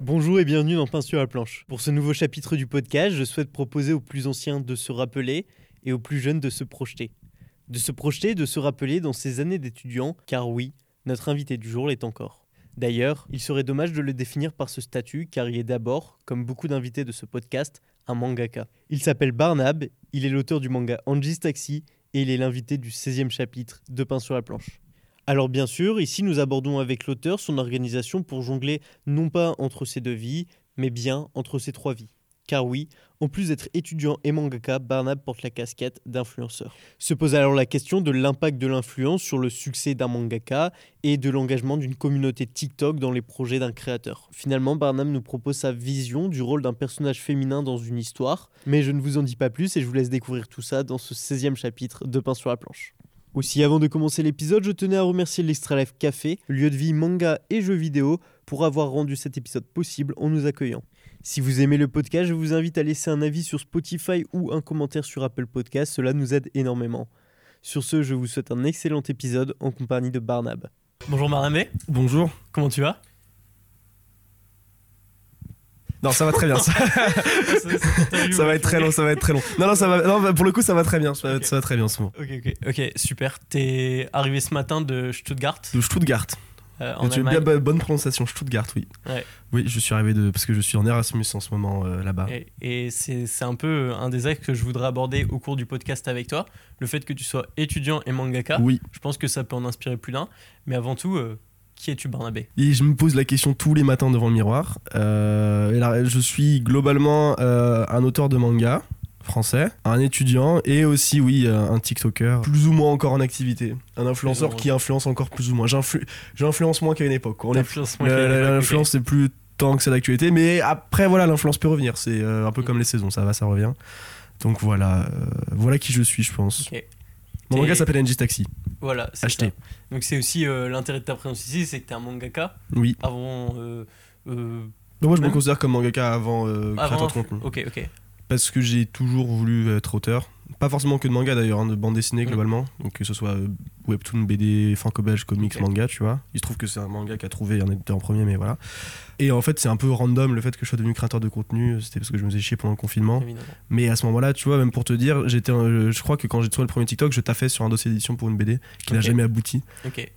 Bonjour et bienvenue dans Pain sur la planche. Pour ce nouveau chapitre du podcast, je souhaite proposer aux plus anciens de se rappeler et aux plus jeunes de se projeter. De se projeter, de se rappeler dans ces années d'étudiant, car oui, notre invité du jour l'est encore. D'ailleurs, il serait dommage de le définir par ce statut, car il est d'abord, comme beaucoup d'invités de ce podcast, un mangaka. Il s'appelle Barnab, il est l'auteur du manga Anji's Taxi, et il est l'invité du 16e chapitre de Pain sur la planche. Alors bien sûr, ici nous abordons avec l'auteur son organisation pour jongler non pas entre ces deux vies, mais bien entre ces trois vies. Car oui, en plus d'être étudiant et mangaka, Barnab porte la casquette d'influenceur. Se pose alors la question de l'impact de l'influence sur le succès d'un mangaka et de l'engagement d'une communauté TikTok dans les projets d'un créateur. Finalement, Barnab nous propose sa vision du rôle d'un personnage féminin dans une histoire, mais je ne vous en dis pas plus et je vous laisse découvrir tout ça dans ce 16e chapitre de Pain sur la planche. Aussi, avant de commencer l'épisode, je tenais à remercier l'Extra Life Café, lieu de vie manga et jeux vidéo, pour avoir rendu cet épisode possible en nous accueillant. Si vous aimez le podcast, je vous invite à laisser un avis sur Spotify ou un commentaire sur Apple Podcast, cela nous aide énormément. Sur ce, je vous souhaite un excellent épisode en compagnie de Barnab. Bonjour Maramé, Bonjour. comment tu vas? Non, ça va très bien. Ça, ça va être très long, ça va être très long. Non, non, ça va. Non, bah, pour le coup, ça va très bien. Ça va, ça va très bien en ce moment. Ok, ok, ok, super. T'es arrivé ce matin de Stuttgart? De Stuttgart. Euh, en tu as bien bo- bonne prononciation, Stuttgart, oui. Ouais. Oui, je suis arrivé de parce que je suis en Erasmus en ce moment euh, là-bas. Et, et c'est un peu un des axes que je voudrais aborder au cours du podcast avec toi. Le fait que tu sois étudiant et mangaka, Oui. je pense que ça peut en inspirer plus d'un. Mais avant tout, euh, qui es-tu Barnabé? Et je me pose la question tous les matins devant le miroir. Euh, et là, je suis globalement euh, un auteur de manga français, un étudiant et aussi, oui, euh, un TikToker, plus ou moins encore en activité. Un influenceur qui influence encore plus ou moins. J'influ- J'influence moins qu'à une époque. L'influence, c'est plus tant que c'est d'actualité, mais après, voilà, l'influence peut revenir. C'est euh, un peu Mm. comme les saisons, ça va, ça revient. Donc voilà, euh, voilà qui je suis, je pense. Mon T'es- manga s'appelle NG Taxi. Voilà, c'est Acheté. ça. Donc c'est aussi euh, l'intérêt de ta présence ici, c'est que tu es un mangaka Oui. avant... euh, Donc moi, je me considère comme mangaka avant avant créateur de contenu. Ok, ok. Parce que j'ai toujours voulu être auteur. Pas forcément que de manga d'ailleurs, hein, de bande dessinée globalement. Donc que ce soit euh, webtoon, BD, franco-belge, comics, manga, tu vois. Il se trouve que c'est un manga qui a trouvé un éditeur en premier, mais voilà. Et en fait, c'est un peu random le fait que je sois devenu créateur de contenu. C'était parce que je me faisais chier pendant le confinement. Évidemment. Mais à ce moment-là, tu vois, même pour te dire, j'étais, un- je crois que quand j'ai trouvé le premier TikTok, je taffais sur un dossier d'édition pour une BD qui n'a jamais abouti.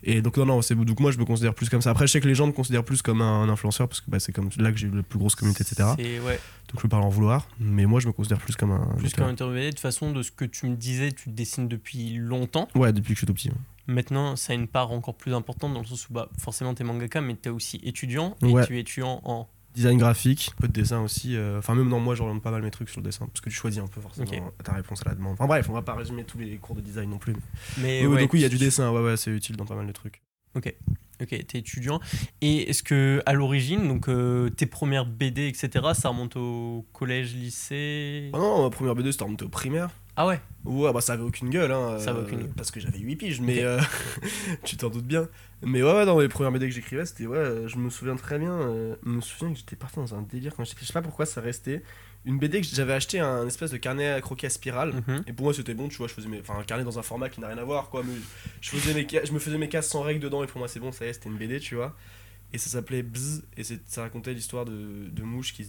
Et donc non, non, c'est donc moi je me considère plus comme ça. Après, je sais que les gens me considèrent plus comme un, influenceur parce que bah, c'est comme là que j'ai eu la plus grosse communauté, etc. Ouais, Donc je peux pas en vouloir. Mais moi, je me considère plus comme un. plus qu'un intermédiaire. De toute façon, de ce que tu me disais, tu dessines depuis longtemps. Ouais, depuis que je suis tout petit. ouais. Maintenant, ça a une part encore plus importante dans le sens où bah, forcément tu es mangaka, mais tu es aussi étudiant. Et Ouais. tu es étudiant en... Design graphique, un peu de dessin aussi. euh, Enfin, même non, moi j'oriente pas mal mes trucs sur le dessin parce que tu choisis un peu forcément Ok. ta réponse à la demande. Enfin bref, on va pas résumer tous les cours de design non plus. Mais Oui, oui, ouais, donc oui, il y a du dessin, ouais, ouais, c'est utile dans pas mal de trucs. Ok, ok, t'es étudiant. Et est-ce que à l'origine, donc euh, tes premières BD, etc., ça remonte au collège, lycée? Ah non, ma première BD c'était remonté au primaire. Ah ouais? Ouais, bah ça avait aucune gueule, hein. Ça avait euh, aucune gueule. Parce que j'avais 8 piges, mais euh, tu t'en doutes bien. Mais ouais, ouais, dans les premières BD que j'écrivais, c'était ouais, euh, je me souviens très bien. euh, je me souviens que j'étais parti dans un délire quand j'étais. Je sais pas pourquoi ça restait. Une BD que j'avais acheté un espèce de carnet à croquis à spirale. Mhm. Et pour moi c'était bon, tu vois, je faisais mes. Enfin, un carnet dans un format qui n'a rien à voir, quoi. Mais je, faisais mes je me faisais mes cases sans règles dedans, et pour moi c'est bon, ça y est, c'était une BD, tu vois. Et ça s'appelait Bzz, et c'est- ça racontait l'histoire de, de mouches, qui,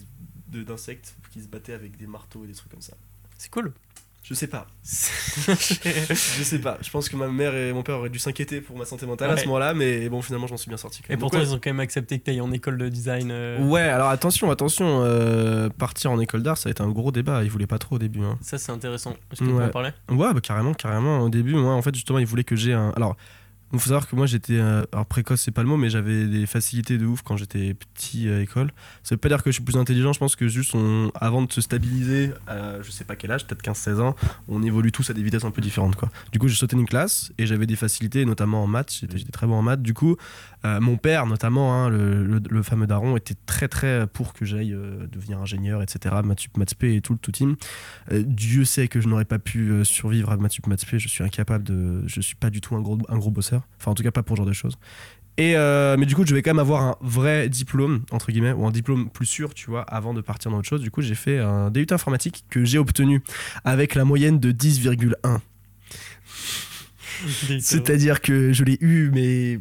d'insectes qui se battaient avec des marteaux et des trucs comme ça. C'est cool. Je sais pas. Je sais pas, je pense que ma mère et mon père auraient dû s'inquiéter pour ma santé mentale à ce moment-là, mais bon, finalement, j'en suis bien sorti. quand Et pourtant, Donc, ils ont quand même accepté que tu en école de design. euh, ouais. Alors attention, attention, euh, partir en école d'art, ça a été un gros débat, ils voulaient pas trop au début. Hein. Ça, c'est intéressant. Est-ce que tu Ouais. en parler? Ouais, bah carrément, carrément. Au début, moi, en fait, justement, ils voulaient que j'ai un. Alors, il faut savoir que moi, j'étais. euh, Alors, précoce, c'est pas le mot, mais j'avais des facilités de ouf quand j'étais petit à école. Ça veut pas dire que je suis plus intelligent, je pense que juste, avant de se stabiliser, à je sais pas quel âge, peut-être 15-16 ans, on évolue tous à des vitesses un peu différentes, quoi. Du coup, j'ai sauté une classe et j'avais des facilités, notamment en maths. J'étais très bon en maths. Du coup, euh, mon père, notamment, hein, le, fameux daron, était très, très pour que j'aille euh, devenir ingénieur, etc. Maths maths et tout le tout team. Euh, Dieu sait que je n'aurais pas pu euh, survivre à maths spé. Je suis incapable de. Je suis pas du tout un gros, un gros bosseur. Enfin, en tout cas, pas pour ce genre de choses. Et euh, mais du coup, je vais quand même avoir un vrai diplôme, entre guillemets, ou un diplôme plus sûr, tu vois, avant de partir dans autre chose. Du coup, j'ai fait un DUT informatique que j'ai obtenu avec la moyenne de 10,1. C'est-à-dire que je l'ai eu, mais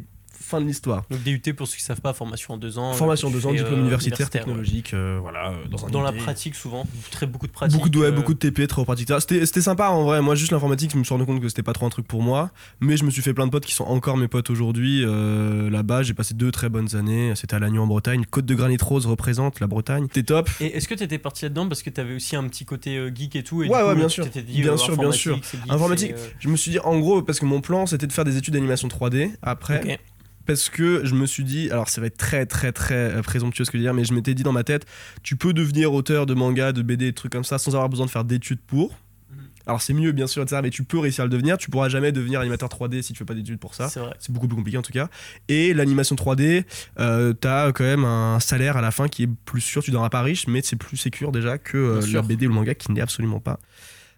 fin de l'histoire. Donc DUT, pour ceux qui ne savent pas, formation en deux ans. Formation en deux ans, diplôme euh, universitaire, technologique, euh, voilà, euh, dans la pratique, souvent, très beaucoup de pratique. Beaucoup de, ouais, euh, beaucoup de TP, trop pratique. C'était sympa en vrai. Moi, juste l'informatique, je me suis rendu compte que c'était pas trop un truc pour moi. Mais je me suis fait plein de potes qui sont encore mes potes aujourd'hui. euh, Là-bas, j'ai passé deux très bonnes années. C'était à Lannion en Bretagne. Côte de Granit Rose représente la Bretagne. C'était top. Et est-ce que tu étais parti là-dedans parce que tu avais aussi un petit côté euh, geek et tout et Ouais, du coup, ouais, bien sûr. t'étais dit, Bien euh, sûr, bien sûr. informatique, euh, Je me suis dit, en gros, parce que mon plan, c'était de faire des études d'animation 3D après. Parce que je me suis dit, alors ça va être très très très euh, présomptueux ce que je veux dire, mais je m'étais dit dans ma tête, tu peux devenir auteur de manga, de BD, de trucs comme ça, sans avoir besoin de faire d'études pour. Mhm. Alors c'est mieux bien sûr, etc., mais tu peux réussir à le devenir. Tu pourras jamais devenir animateur 3D si tu fais pas d'études pour ça. C'est vrai. C'est beaucoup plus compliqué en tout cas. Et l'animation 3D, euh, t'as quand même un salaire à la fin qui est plus sûr. Tu n'auras pas riche, mais c'est plus sécure déjà que euh, la BD ou le manga qui n'est absolument pas.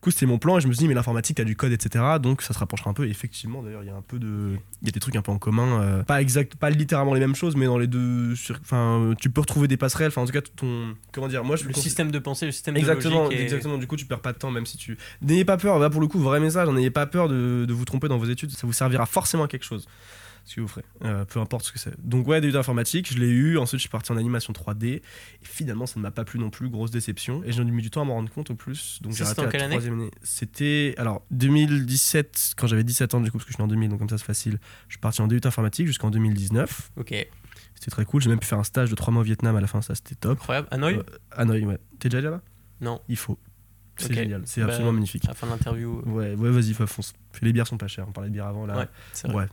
Coup, c'était mon plan et je me suis dit, mais l'informatique, t'as du code, etc. Donc ça se rapprochera un peu. Et effectivement, d'ailleurs, il y a un peu de. Il y a des trucs un peu en commun. euh, pas exact, pas littéralement les mêmes choses, mais dans les deux. sur- Enfin, tu peux retrouver des passerelles. Enfin, en tout cas, ton. Comment dire Moi, je Le système de pensée, le système Exactement, de logique. et- exactement. Du coup, tu perds pas de temps, même si tu. N'ayez pas peur. Là, pour le coup, vrai message. N'ayez pas peur de, de vous tromper dans vos études. Ça vous servira forcément à quelque chose. Ce que vous ferez. Euh, peu importe ce que c'est. Donc, ouais, DUT informatique, je l'ai eu. Ensuite, je suis parti en animation 3D. Et finalement, ça ne m'a pas plu non plus. Grosse déception. Et j'ai mis du temps à m'en rendre compte au plus. Donc, j'ai c'était raté en la quelle année troisième année. C'était. Alors, 2017, quand j'avais 17 ans, du coup, parce que je suis en 2000, donc comme ça, c'est facile. Je suis parti en DUT informatique jusqu'en 2019. Ok, C'était très cool. J'ai même pu faire un stage de 3 mois au Vietnam à la fin. Ça, c'était top. incroyable. Hanoï Euh, Hanoï, ouais. T'es déjà allé là-bas? Non. Il faut. C'est génial. C'est Bah, absolument magnifique. À la fin de l'interview. euh, Ouais, ouais, vas-y, fonce. Les bières sont pas chères. On parlait de bière avant là. Ouais, c'est vrai. Ouais.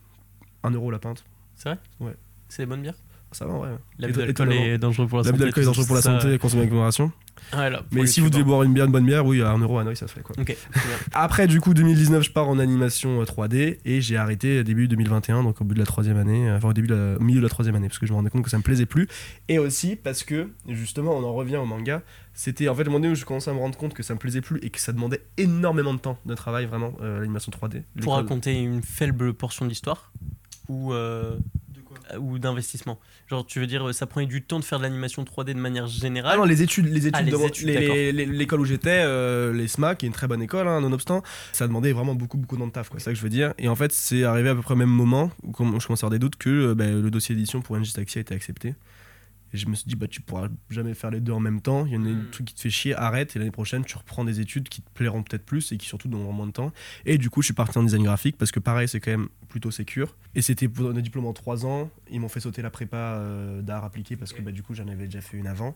1 euro la pinte. C'est vrai Ouais. C'est des bonnes bières Ça va, ouais. L'abus d'alcool est dangereux pour la santé. L'abus est dangereux pour la santé, consommer avec modération. Ouais, là, Mais si vous devez boire une bière, une bonne bière, oui, à 1 euro à Hanoï, ça se fait quoi. Après, du coup, 2019, je pars en animation euh, 3D et j'ai arrêté début 2021, donc au bout de la troisième année, euh, enfin au, début de la- au milieu de la troisième année, parce que je me rendais compte que ça me plaisait plus. Et aussi parce que, justement, on en revient au manga, c'était en fait le moment où je commençais à me rendre compte que ça me plaisait plus et que ça demandait énormément de temps de travail, vraiment, euh, l'animation 3D. Pour raconter une faible portion de l'histoire ou, euh, ou d'investissement. Genre, tu veux dire, ça prenait du temps de faire de l'animation 3D de manière Ah générale non, les études, les études, Ah, les de mon- études, les- d'accord. les- les- l'école où j'étais, euh, les SMAC, qui est une très bonne école, hein, nonobstant, ça demandait vraiment beaucoup, beaucoup de taf, quoi. C'est ça que je veux dire. Et en fait, c'est arrivé à peu près au même moment où je commençais à avoir des doutes que euh, bah, le dossier d'édition pour NJ Taxi a été accepté. Et je me suis dit, bah, tu pourras jamais faire les deux en même temps. Il y en a un Mm. truc qui te fait chier, arrête. Et l'année prochaine, tu reprends des études qui te plairont peut-être plus et qui surtout donneront moins de temps. Et du coup, je suis parti en design graphique parce que pareil, c'est quand même plutôt sécure. Et c'était pour un diplôme en 3 ans. Ils m'ont fait sauter la prépa euh, d'art appliqué parce que bah, du coup, j'en avais déjà fait une avant.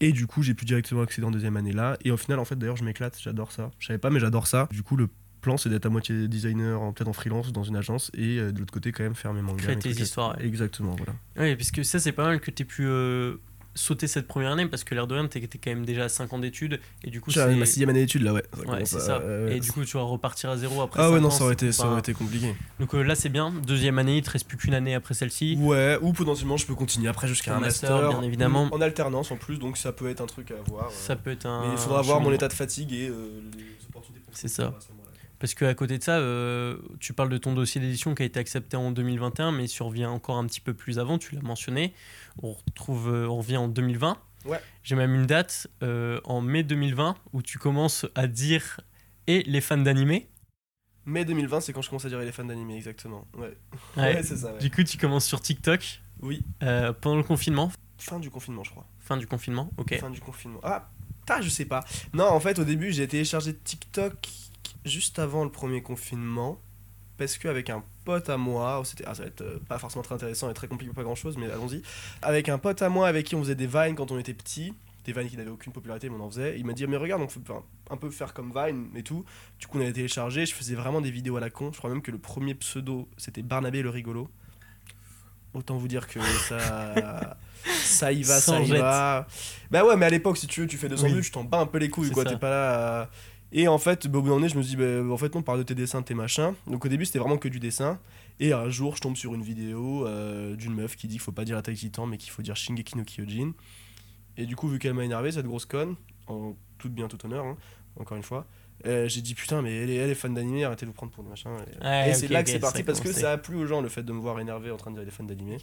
Et du coup, j'ai pu directement accéder en deuxième année là. Et au final, en fait, d'ailleurs, je m'éclate, j'adore ça. Je savais pas, mais j'adore ça. Du coup, le plan, c'est d'être à moitié designer, en- peut-être en freelance dans une agence, et euh, de l'autre côté, quand même, faire mes mangas. Créer tes histoires, ouais. Exactement, voilà. Oui, parce que ça, c'est pas mal que tu aies pu euh, sauter cette première année parce que l'air de rien, tu étais quand même déjà à 5 ans d'études et du coup, J'ai c'est. ma sixième année d'études là, ouais. Ouais, c'est ça. euh, Et du coup, tu vas repartir à zéro après. Ah ouais, non, ans, ça aurait, été, ça aurait été compliqué. Donc euh, là, c'est bien. Deuxième année, il te reste plus qu'une année après celle-ci. Ouais, ou potentiellement, je peux continuer après jusqu'à Un master, master. bien évidemment. En alternance en plus, donc ça peut être un truc à voir. euh. Ça peut être un. Mais il faudra voir mon état de fatigue et euh, les opportunités pour C'est ça. Parce qu'à côté de ça, euh, tu parles de ton dossier d'édition qui a été accepté en 2021, mais survient encore un petit peu plus avant, tu l'as mentionné. On, retrouve, euh, on revient en 2020. Ouais. J'ai même une date euh, en mai 2020 où tu commences à dire et les fans d'animé. Mai 2020, c'est quand je commence à dire les fans d'anime, exactement. Ouais, Ouais. Ouais, c'est ça. Du coup, tu commences sur TikTok Oui, pendant le confinement, fin du confinement, je crois. fin du confinement. Ok. Fin du confinement. Ah, putain, je sais pas. Non, en fait, au début, j'ai téléchargé TikTok juste avant le premier confinement. Parce qu'avec un pote à moi, oh, c'était, ah, ça va être euh, pas forcément très intéressant et très compliqué, pas grand chose, mais allons-y. Avec un pote à moi avec qui on faisait des vines quand on était petit, des vines qui n'avaient aucune popularité, mais on en faisait. Il m'a dit, mais regarde, on peut un, un peu faire comme Vine et tout. Du coup, on avait téléchargé, je faisais vraiment des vidéos à la con. Je crois même que le premier pseudo, c'était Barnabé le rigolo. Autant vous dire que ça. ça y va, ça Sans y jette. va. Bah ouais, mais à l'époque, si tu veux, tu fais 200 Oui. vues, tu t'en bats un peu les couilles, quoi. ça. T'es pas là. à- Et en fait, bah, au bout d'un moment, je me suis dit, bah, en fait, non, parle de tes dessins, de tes machins. Donc au début, c'était vraiment que du dessin. Et un jour, je tombe sur une vidéo euh, d'une meuf qui dit qu'il faut pas dire Attack Titan, mais qu'il faut dire Shingeki no Kyojin. Et du coup, vu qu'elle m'a énervé, cette grosse conne, en toute bien, tout honneur, hein, encore une fois, Euh, j'ai dit putain, mais elle est, elle est fan d'animé, arrêtez de vous prendre pour des machins. Et, c'est là que c'est parti parce que ça a plu aux gens le fait de me voir énervé en train de dire elle est fan d'animé.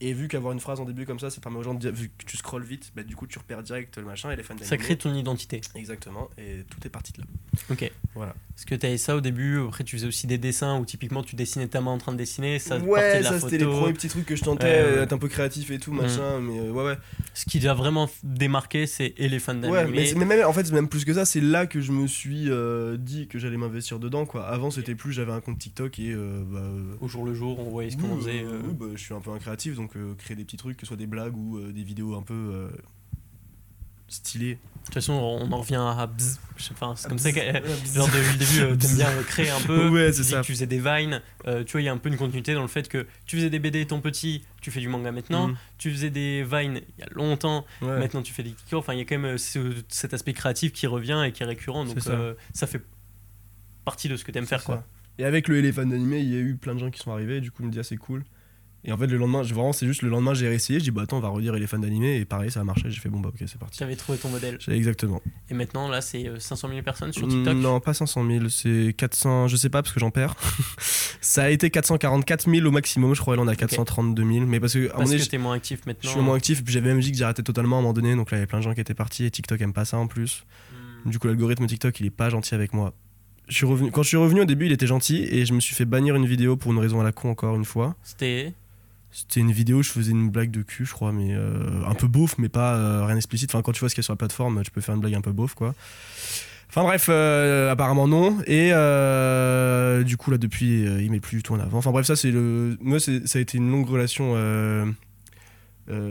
Et vu qu'avoir une phrase en début comme ça, ça permet aux gens de dire, vu que tu scrolles vite, bah, du coup tu repères direct le machin et les fans. Ça crée ton identité. Exactement, et tout est parti de là. Ok. Voilà. Parce que tu avais ça au début, après tu faisais aussi des dessins où typiquement tu dessinais ta main en train de dessiner, ça ouais, de la ça c'était les premiers petits trucs que je tentais, Euh, être un peu créatif et tout, Mm. machin, mais euh, ouais, ouais. Ce qui a vraiment démarqué, c'est et les fans d'anime. Ouais, mais, même, en fait, même plus que ça, c'est là que je me suis euh, dit que j'allais m'investir dedans, quoi. Avant, c'était plus, j'avais un compte TikTok et euh, bah. au jour le jour, on voyait ce qu'on faisait. bah, je suis un peu un créatif, donc euh, créer des petits trucs, que ce soit des blagues ou euh, des vidéos un peu euh, stylées. De toute façon, on en revient à bzz. Je sais pas, c'est comme ça que. Genre depuis le début, euh, t'aimes bien créer un peu. Ouais, c'est ça. que tu faisais des vines. euh, tu vois, il y a un peu une continuité dans le fait que tu faisais des BD ton petit, tu fais du manga maintenant. Mm. Tu faisais des vines il y a longtemps, Ouais. maintenant tu fais des TikTok. Enfin, il y a quand même ce- cet aspect créatif qui revient et qui est récurrent. Donc ça. euh, ça fait partie de ce que t'aimes faire, quoi. Et avec le éléphant d'animé, il y a eu plein de gens qui sont arrivés, du coup, je me dis, ah, c'est cool. Et en fait, le lendemain, je- vraiment, c'est juste le lendemain, j'ai réessayé, je dis, bah attends, on va relire éléphant d'animé, et pareil, ça a marché, j'ai fait, bon, bah ok, c'est parti. J'avais trouvé ton modèle. Exactement. Et maintenant, là, c'est euh, 500 000 personnes sur TikTok? Non, pas 500 000, c'est 400, je sais pas parce que j'en perds. ça a été 444 000 au maximum, je crois, là on a 432 000. Mais parce que, à Parce que t'es moins actif je maintenant. suis moins actif, et puis j'avais même dit que j'arrêtais totalement à un moment donné, donc là il y avait plein de gens qui étaient partis, et TikTok aime pas ça en plus. Mm. Du coup, l'algorithme TikTok il est pas gentil avec moi. Je suis revenu, quand je suis revenu au début, il était gentil, et je me suis fait bannir une vidéo pour une raison à la con encore une fois. C'était. C'était une vidéo, je faisais une blague de cul, je crois, mais euh, un peu beauf, mais pas euh, rien d'explicite. Enfin, quand tu vois ce qu'il y a sur la plateforme, tu peux faire une blague un peu beauf, quoi. Enfin bref, euh, apparemment non. Et du coup, là, depuis, il met plus du tout en avant. Enfin bref, ça, c'est le. Moi, ça a été une longue relation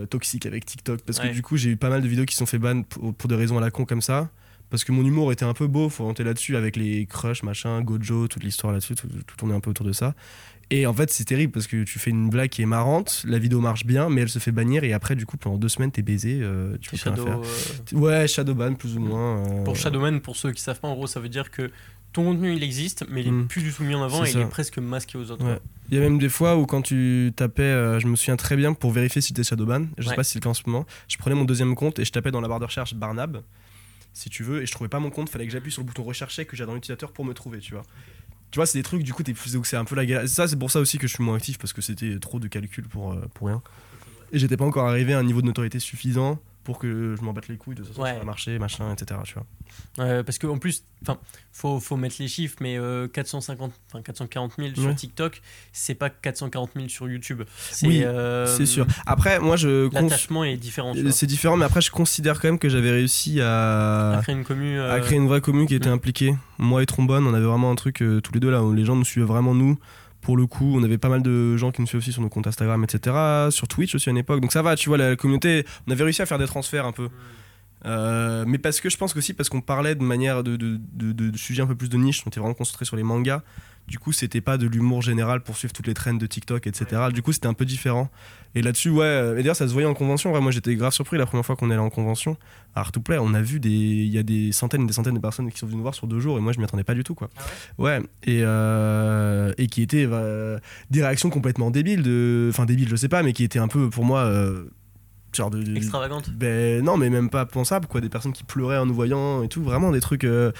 toxique avec TikTok. Parce que du coup, j'ai eu pas mal de vidéos qui se sont fait ban pour, pour des raisons à la con comme ça. Parce que mon humour était un peu beau, faut orienter là-dessus avec les crushs, machin, Gojo, toute l'histoire là-dessus, tout, tout tournait un peu autour de ça. Et en fait, c'est terrible parce que tu fais une blague qui est marrante, la vidéo marche bien, mais elle se fait bannir et après, du coup, pendant deux semaines, t'es baisé, euh, tu peux Shadow, faire. euh, Ouais, Shadowban, plus ou moins. euh, Pour Shadowman, pour ceux qui savent pas, en gros, ça veut dire que ton contenu il existe, mais il est Mm. plus du tout mis en avant et il est presque masqué aux autres. Ouais. Il y a même des fois où quand tu tapais, euh, je me souviens très bien pour vérifier si t'es Shadowban, je sais Ouais. pas si c'est le cas en ce moment, je prenais mon deuxième compte et je tapais dans la barre de recherche Barnab, si tu veux, et je trouvais pas mon compte, fallait que j'appuie sur le bouton rechercher que j'ai dans l'utilisateur pour me trouver, tu vois. Tu vois, c'est des trucs, du coup, c'est un peu la galère. Ça, c'est pour ça aussi que je suis moins actif parce que c'était trop de calcul pour, euh, pour rien. Et j'étais pas encore arrivé à un niveau de notoriété suffisant pour que je m'en batte les couilles de ça, Ouais. ça va marcher, machin, etc. Tu vois. Euh, parce qu'en plus, enfin, faut, faut mettre les chiffres, mais euh, 450, enfin 440 000 sur Ouais. TikTok, c'est pas 440 000 sur YouTube. C'est, Oui, euh, C'est sûr. Après, moi, je. L'attachement est différent. vois. C'est différent, mais après, je considère quand même que j'avais réussi à. À créer une commu. euh, à créer une vraie commune qui était impliquée. Moi et Trombone, on avait vraiment un truc euh, tous les deux là où les gens nous suivaient vraiment nous. Pour le coup, on avait pas mal de gens qui nous suivaient aussi sur nos comptes Instagram, etc. Sur Twitch aussi à une époque. Donc ça va, tu vois, la communauté, on avait réussi à faire des transferts un peu. Euh, mais parce que je pense qu'aussi parce qu'on parlait de manière de- de sujets un peu plus de niche, on était vraiment concentré sur les mangas. Du coup, c'était pas de l'humour général pour suivre toutes les trends de TikTok, etc. Du coup, c'était un peu différent. Et là-dessus, ouais, euh, et d'ailleurs, ça se voyait en convention. Ouais, moi, j'étais grave surpris la première fois qu'on est allé en convention. À Art2Play, on a vu des. Il y a des centaines et des centaines de personnes qui sont venues nous voir sur deux jours, et moi, je m'y attendais pas du tout, quoi. ouais, et, euh, et qui étaient euh, des réactions complètement débiles, de... enfin, débiles, je sais pas, mais qui étaient un peu, pour moi, euh, genre de. de- Extravagante. ben non, mais même pas pensable, quoi. Des personnes qui pleuraient en nous voyant et tout, vraiment des trucs. euh,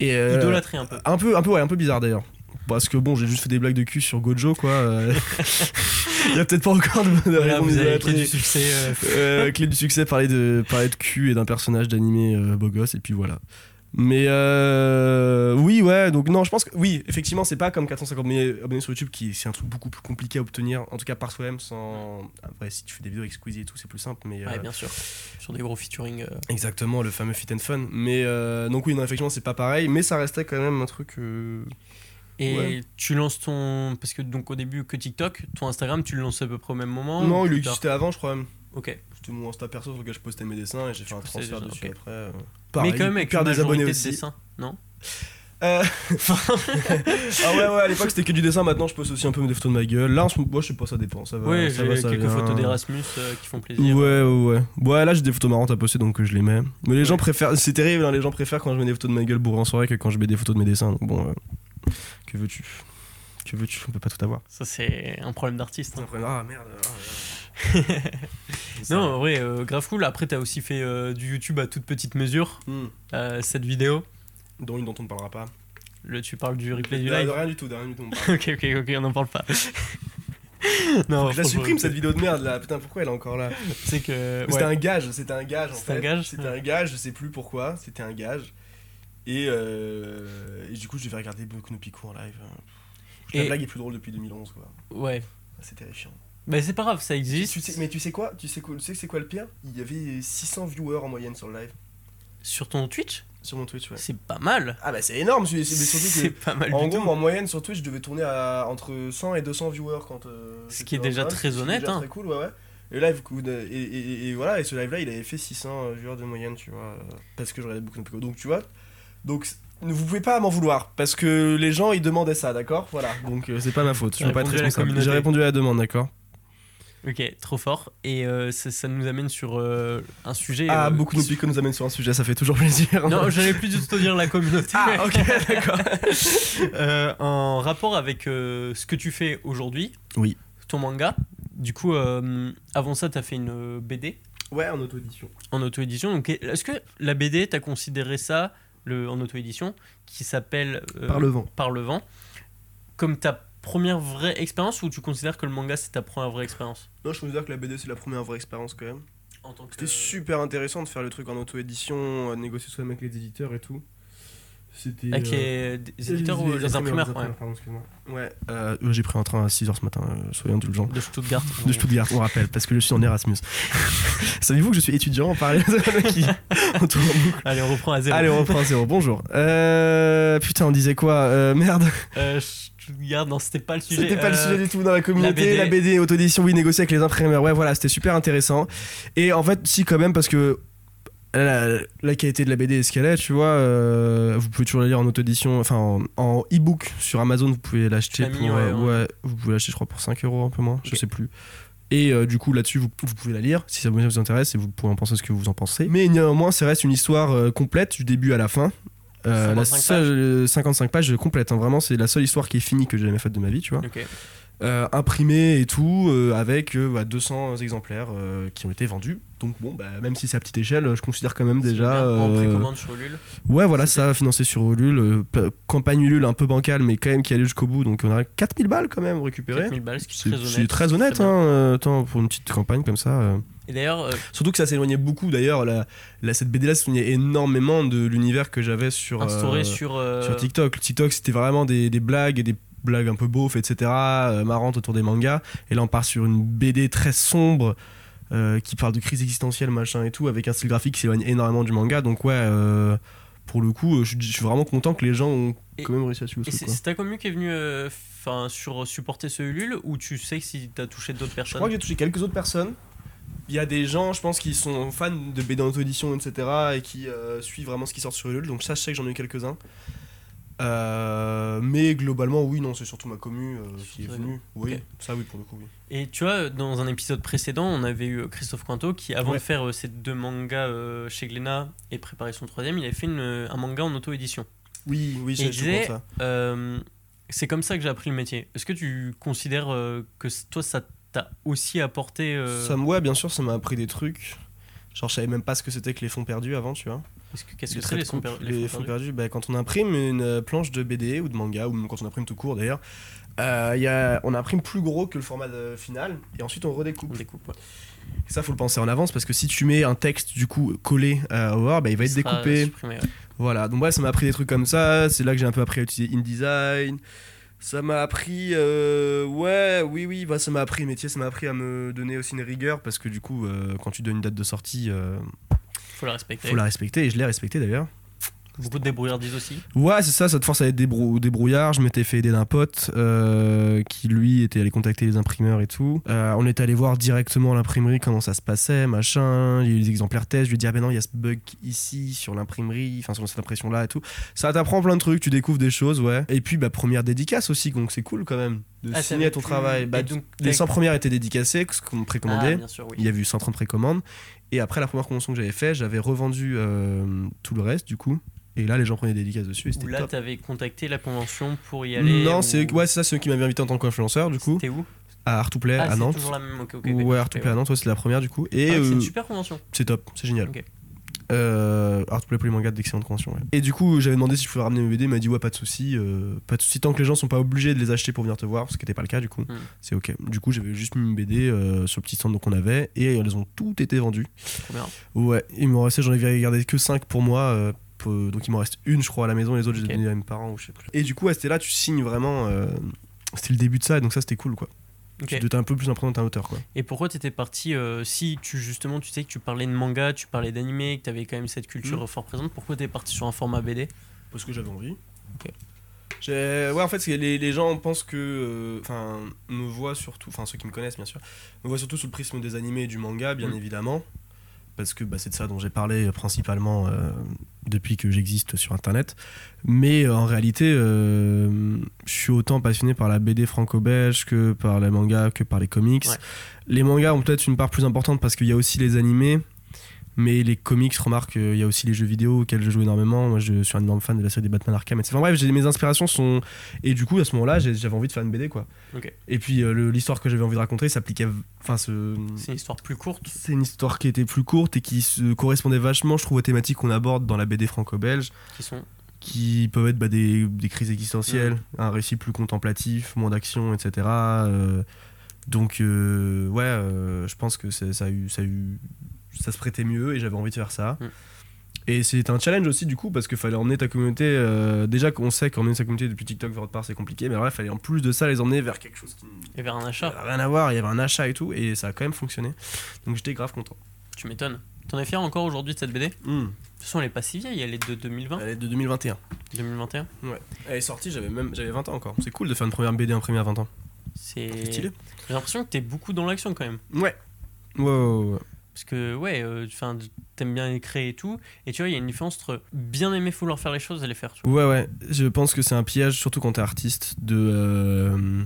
et, euh, Idolâtrée un peu. un peu, un peu, ouais, un peu bizarre d'ailleurs. Parce que bon, j'ai juste fait des blagues de cul sur Gojo, quoi. euh. Il y a peut-être pas encore de, de Voilà, vous avez clé du succès. euh, Euh, clé du succès, parler de, parler de cul et d'un personnage d'animé beau gosse, et puis voilà. Mais euh, oui, ouais, donc non, je pense que oui, effectivement, c'est pas comme 450 000 abonnés sur YouTube qui c'est un truc beaucoup plus compliqué à obtenir, en tout cas par soi-même, sans. Après, si tu fais des vidéos avec Squeezie et tout, c'est plus simple, mais. Ouais, euh, bien sûr. Sur des gros featuring. euh, Exactement, le fameux fit and fun. Mais euh, donc oui, non, effectivement, c'est pas pareil, mais ça restait quand même un truc. Et Ouais. tu lances ton. Parce que donc au début que TikTok, ton Instagram, tu le lances à peu près au même moment non, il existait avant, je crois même. Ok. C'était mon Insta perso sur lequel je postais mes dessins et j'ai fait un transfert dessus après. euh. Mais quand même avec une des abonnés majorité de aussi. dessins, non Euh, ah ouais, ouais, à l'époque c'était que du dessin, maintenant je poste aussi un peu des photos de ma gueule. Là, en ce moment, moi, je sais pas, ça dépend. Ça va, Oui, ça va, ça quelques vient. photos d'Erasmus euh, qui font Ouais, plaisir. ouais, ouais. Ouais, là j'ai des photos marrantes à poster donc euh, je les mets. Mais les gens préfèrent, c'est terrible, hein, les gens préfèrent quand je mets des photos de ma gueule bourrée en soirée que quand je mets des photos de mes dessins. Donc bon, que veux-tu? Que veux-tu? On peut pas tout avoir. Ça, c'est un problème d'artiste. hein. Ah merde. ah, merde. Non, en vrai, euh, grave cool. Après, t'as aussi fait euh, du YouTube à toute petite mesure, Hmm. euh, cette vidéo. dont une dont on ne parlera pas. Le, tu parles du replay du De- de live rien du tout, de rien du tout. on parle. Ok, ok, ok, on n'en parle pas. Je non, la franchement, supprime cette vidéo de merde là, putain pourquoi elle est encore là? C'est que. C'était ouais. un gage, c'était un gage en C'était un fait. gage C'était Ouais. un gage, je sais plus pourquoi, c'était un gage. Et, euh, et du coup je devais regarder Boku no Pico en live. La Et- blague est plus drôle depuis 2011 quoi. Ouais. C'est terrifiant. Mais c'est pas grave, ça Tu existe. sais- mais tu sais quoi? Tu sais quoi, tu sais c'est quoi le pire? Il y avait 600 viewers en moyenne sur le live. Sur ton Twitch, Sur mon Twitch ouais. c'est pas mal. Ah bah c'est énorme, c'est que... pas mal En du gros, tout. en moyenne sur Twitch, je devais tourner à entre 100 et 200 viewers quand. euh, Ce qui est déjà très honnête, déjà hein. Très cool, ouais, ouais. Et live, et, et- et voilà, et ce live-là, il avait fait 600 viewers de moyenne, tu vois, euh, parce que je regardais beaucoup de Pico. Donc, tu vois, donc c- vous pouvez pas m'en vouloir, parce que les gens, ils demandaient ça, d'accord? Voilà. Donc, euh, c'est pas ma faute, je peux pas la responsable. J'ai répondu à la demande, d'accord? Ok, trop fort. Et euh, ça, ça nous amène sur euh, un sujet. Ah, euh, beaucoup de Pico nous amène sur un sujet, ça fait toujours plaisir. Non, j'allais plus du tout dire la communauté. Ah, ok, d'accord. En rapport avec ce que tu fais aujourd'hui. Oui. Ton manga. Du coup, avant ça, t'as fait une BD Ouais, en auto-édition. en auto-édition. Donc, est-ce que la BD, t'as considéré ça le, en auto-édition, qui s'appelle euh, Par le vent. Par le vent, comme ta première vraie expérience ou tu considères que le manga c'est ta première vraie expérience? Non, je considère que la BD, c'est la première vraie expérience quand même. En tant que C'était super intéressant de faire le truc en auto-édition, euh, de négocier soi avec les éditeurs et tout. C'était. Avec euh, les, des éditeurs ou les imprimeurs, ouais. pardon. Ouais, euh, j'ai pris un train à 6h ce matin, euh, soyez indulgents. de Stuttgart. De Stuttgart, on rappelle, parce que je suis en Erasmus. Savez-vous que je suis étudiant en parallèle qui en. Allez, on reprend à zéro. Allez, on reprend à zéro. Bonjour. Euh, putain, on disait quoi? Euh, Merde, Euh, Stuttgart, non, c'était pas le sujet. c'était pas le sujet du tout dans la communauté. la La BD. BD, auto-édition, oui, négocier avec les imprimeurs. Ouais, voilà, c'était super intéressant. Et en fait, si, quand même, parce que la, la qualité de la BD est ce qu'elle est, tu vois. euh, vous pouvez toujours la lire en auto-édition, enfin en, e-book sur Amazon, vous pouvez l'acheter pour. ouais, euh, ouais. vous pouvez l'acheter, je crois, pour 5 euros, un peu moins, je Ok. sais plus. Et euh, du coup, là-dessus, vous, vous pouvez la lire si ça vous intéresse et vous pouvez en penser ce que vous en pensez. Mais néanmoins, ça reste une histoire euh, complète du début à la fin. Euh, la 55 seule, euh, 55 pages complète, hein, vraiment, c'est la seule histoire qui est finie que j'ai jamais faite de ma vie, tu vois. Ok. Euh, imprimée et tout, euh, avec euh, bah, 200 exemplaires qui ont été vendus. Donc bon, bah, même si c'est à petite échelle, je considère quand même déjà. En précommande sur Ulule. Ouais, voilà, ça, financé sur Ulule. campagne Ulule un peu bancale, mais quand même qui allait jusqu'au bout. Donc on a 4000 balles quand même récupérées. 4000 balles, ce qui est très honnête. c'est très honnête, hein, attends, pour une petite campagne comme ça. Et d'ailleurs, euh, Surtout que ça s'éloignait beaucoup, d'ailleurs. La, la- cette BD-là s'éloignait énormément de l'univers que j'avais sur, euh, sur. euh, sur TikTok. Le TikTok, c'était vraiment des, des blagues et des blagues un peu beaufs, etc., euh, marrantes autour des mangas. Et là, on part sur une BD très sombre euh, qui parle de crise existentielle, machin et tout, avec un style graphique qui s'éloigne énormément du manga. Donc, ouais, euh, pour le coup, je, je suis vraiment content que les gens ont Et- quand même réussi à suivre Et ce c'est truc. quoi. c'est ta commu qui est venue euh, enfin, sur supporter ce Ulule ou tu sais que si t'as touché d'autres Je personnes crois que j'ai touché quelques autres personnes. Il y a des gens, je pense, qui sont fans de BD en auto-édition, etc. et qui suivent vraiment ce qui sort sur Ulule. Donc ça, je sais que j'en ai eu quelques-uns. Euh, mais globalement, oui, non, c'est surtout ma commu euh, qui est venue. Oui, ça, oui, pour le coup, oui. Et tu vois, dans un épisode précédent, on avait eu Christophe Quinto qui, avant Ouais. de faire euh, ces deux mangas euh, chez Glénat et préparer son troisième, il avait fait une- un manga en auto-édition. Oui, oui, j'ai disait, ça. c'est comme ça que j'ai appris le métier. Est-ce que tu considères que toi, ça t'a aussi apporté Ça ouais, bien sûr, ça m'a appris des trucs. Genre, je savais même pas ce que c'était que les fonds perdus avant, tu vois. Est-ce que- Qu'est-ce que Les c'est les, fonds per- les fonds perdus bah, Quand on imprime une euh, planche de BD ou de manga, ou quand on imprime tout court d'ailleurs, euh, il y a, on imprime plus gros que le format de- final, et ensuite on redécoupe. On découpe. ouais. Ça, faut le penser en avance parce que si tu mets un texte du coup collé euh, au Word, bah, il va être Il découpé. supprimé, ouais. Voilà, donc ouais, ça m'a appris des trucs comme ça. C'est là que j'ai un peu appris à utiliser InDesign. Ça m'a appris, euh, ouais, oui, oui, bah, ça m'a appris le métier, ça m'a appris à me donner aussi une rigueur parce que du coup, euh, quand tu donnes une date de sortie, euh, Faut la respecter. faut la respecter et je l'ai respecté d'ailleurs. Beaucoup de débrouillardises aussi. Ouais, c'est ça, ça te force à être débrou- débrouillard. Je m'étais fait aider d'un pote euh, qui, lui, était allé contacter les imprimeurs et tout. Euh, on est allé voir directement à l'imprimerie comment ça se passait, machin. Il y a eu des exemplaires tests. Je lui ai dit, ah ben non, il y a ce bug ici, sur l'imprimerie, enfin, sur cette impression-là et tout. Ça t'apprend plein de trucs, tu découvres des choses, ouais. Et puis, bah, première dédicace aussi, donc c'est cool quand même de Ah, signer ton travail. Bah, donc, les t'as- 100 premières étaient dédicacées, ce qu'on précommandait. Ah, sûr, oui. Il y avait eu 130 précommandes. Et après la première convention que j'avais fait, j'avais revendu euh, tout le reste, du coup. Et là, les gens prenaient des dédicaces dessus et là, t'avais contacté la convention pour y aller. Non, ou- c'est ouais, c'est ça, c'est eux qui m'avaient invité en tant qu'influenceur, du coup, C'était où? À Artouplay, Ah, à c'est Nantes. toujours la même. ok, ok, ouais, d'accord. Artouplay à Nantes, ouais, c'était la première, du coup. Et Ah, c'est euh, une super convention. c'est top, c'est génial. Euh, Artplay pour les mangas d'excellente convention. ouais. Et du coup, j'avais demandé si je pouvais ramener mes BD, il m'a dit ouais, pas de souci, euh, pas de souci tant que les gens sont pas obligés de les acheter pour venir te voir, ce qui n'était pas le cas du coup. Mm. C'est ok. Du coup, j'avais juste mis une BD euh, sur le petit stand qu'on avait et elles ont toutes été vendues. Trop bien. Ouais, il m'en restait, j'en ai gardé que 5 pour moi. euh, pour- donc il m'en reste une, je crois, à la maison, les autres, je les ai Ok. donnés à mes parents ou je sais plus. Et du coup, c'était là, tu signes vraiment. euh, c'était le début de ça, et donc ça, c'était cool quoi. Ok. Tu étais un peu plus imprenant d'un auteur quoi. Et pourquoi t'étais parti euh, si tu justement tu sais que tu parlais de manga, tu parlais d'animé, que t'avais quand même cette culture Mm. fort présente, pourquoi t'es parti sur un format BD Parce que j'avais envie. Ok. J'ai- Ouais, en fait, les, les gens pensent que. euh, Enfin, me voient surtout. Enfin, ceux qui me connaissent, bien sûr. Me voient surtout sous le prisme des animés et du manga, bien Mm. évidemment. Parce que bah, c'est de ça dont j'ai parlé euh, principalement euh, depuis que j'existe sur internet. Mais euh, en réalité, euh, je suis autant passionné par la BD franco-belge que par les mangas, que par les comics. Ouais. Les mangas ont peut-être une part plus importante parce qu'il y a aussi les animés. Mais les comics, remarque, qu'il y a aussi les jeux vidéo auxquels je joue énormément. Moi, je suis un énorme fan de la série des Batman Arkham. etc. Enfin bref, j'ai- mes inspirations sont. Et du coup, à ce moment-là, j'avais envie de faire une BD, quoi. Et puis, euh, l'histoire que j'avais envie de raconter s'appliquait. Enfin, ce. C'est une histoire plus courte. C'est une histoire qui était plus courte et qui se correspondait vachement, je trouve, aux thématiques qu'on aborde dans la BD franco-belge, qui sont qui peuvent être bah, des, des crises existentielles, un récit plus contemplatif, moins d'action, etc. Euh, donc, euh, ouais, euh, je pense que ça a eu, ça a eu, ça se prêtait mieux et j'avais envie de faire ça. Mm. Et c'est un challenge aussi du coup parce qu'il fallait emmener ta communauté. euh, déjà qu'on sait qu'emmener sa communauté depuis TikTok vers autre part c'est compliqué, mais alors là il fallait en plus de ça les emmener vers quelque chose qui et vers un achat. rien à voir. Il y avait un achat et tout et ça a quand même fonctionné. Donc j'étais grave content. Tu m'étonnes. T'en es fier encore aujourd'hui de cette BD De toute Mm. façon, elle est pas si vieille, elle est de 2020, Elle est de 2021. 2021. Ouais. Elle est sortie, j'avais même j'avais 20 ans encore. C'est cool de faire une première BD imprimée à 20 ans. C'est. Stylé. J'ai l'impression que t'es beaucoup dans l'action quand même. Ouais. Ouais. Parce que, ouais, euh, enfin, t'aimes bien les créer et tout. Et tu vois, il y a une différence entre bien aimer vouloir faire les choses et les faire. Ouais, ouais. Je pense que c'est un piège, surtout quand t'es artiste, de. euh,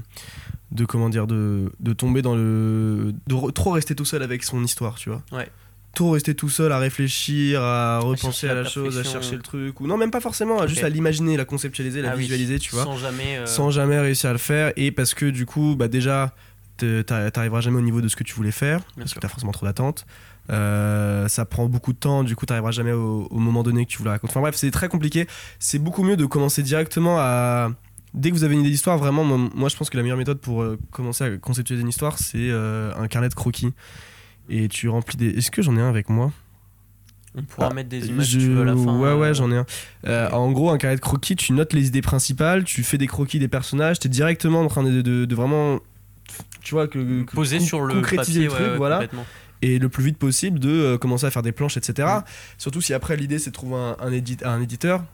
de comment dire, de, de tomber dans le. de re- trop rester tout seul avec son histoire, tu vois. Ouais. Trop rester tout seul à réfléchir, à repenser à la la chose, à chercher le truc. Ou non, même pas forcément, Ok. juste à l'imaginer, la conceptualiser, la Ah oui, visualiser, tu vois. Sans jamais. euh, sans jamais réussir à le faire et parce que du coup bah déjà t'arriveras jamais au niveau de ce que tu voulais faire Bien parce sûr. que t'as forcément trop d'attentes Euh, ça prend beaucoup de temps du coup t'arriveras jamais au, au moment donné que tu voulais raconter enfin bref c'est très compliqué c'est beaucoup mieux de commencer directement à dès que vous avez une idée d'histoire vraiment moi, je pense que la meilleure méthode pour euh, commencer à conceptualiser une histoire c'est euh, un carnet de croquis et tu remplis des est-ce que j'en ai un avec moi? On pourra Ah, mettre des images si je- tu veux à la fin. Ouais, ouais, j'en ai un. Euh, en gros, un carnet de croquis, tu notes les idées principales, tu fais des croquis des personnages, t'es directement en train de, de- de vraiment. Tu vois, que, con- sur le concrétiser papier, le truc, ouais, voilà. Et le plus vite possible de euh, commencer à faire des planches, etc. Surtout si après l'idée c'est de trouver un, un, un éditeur.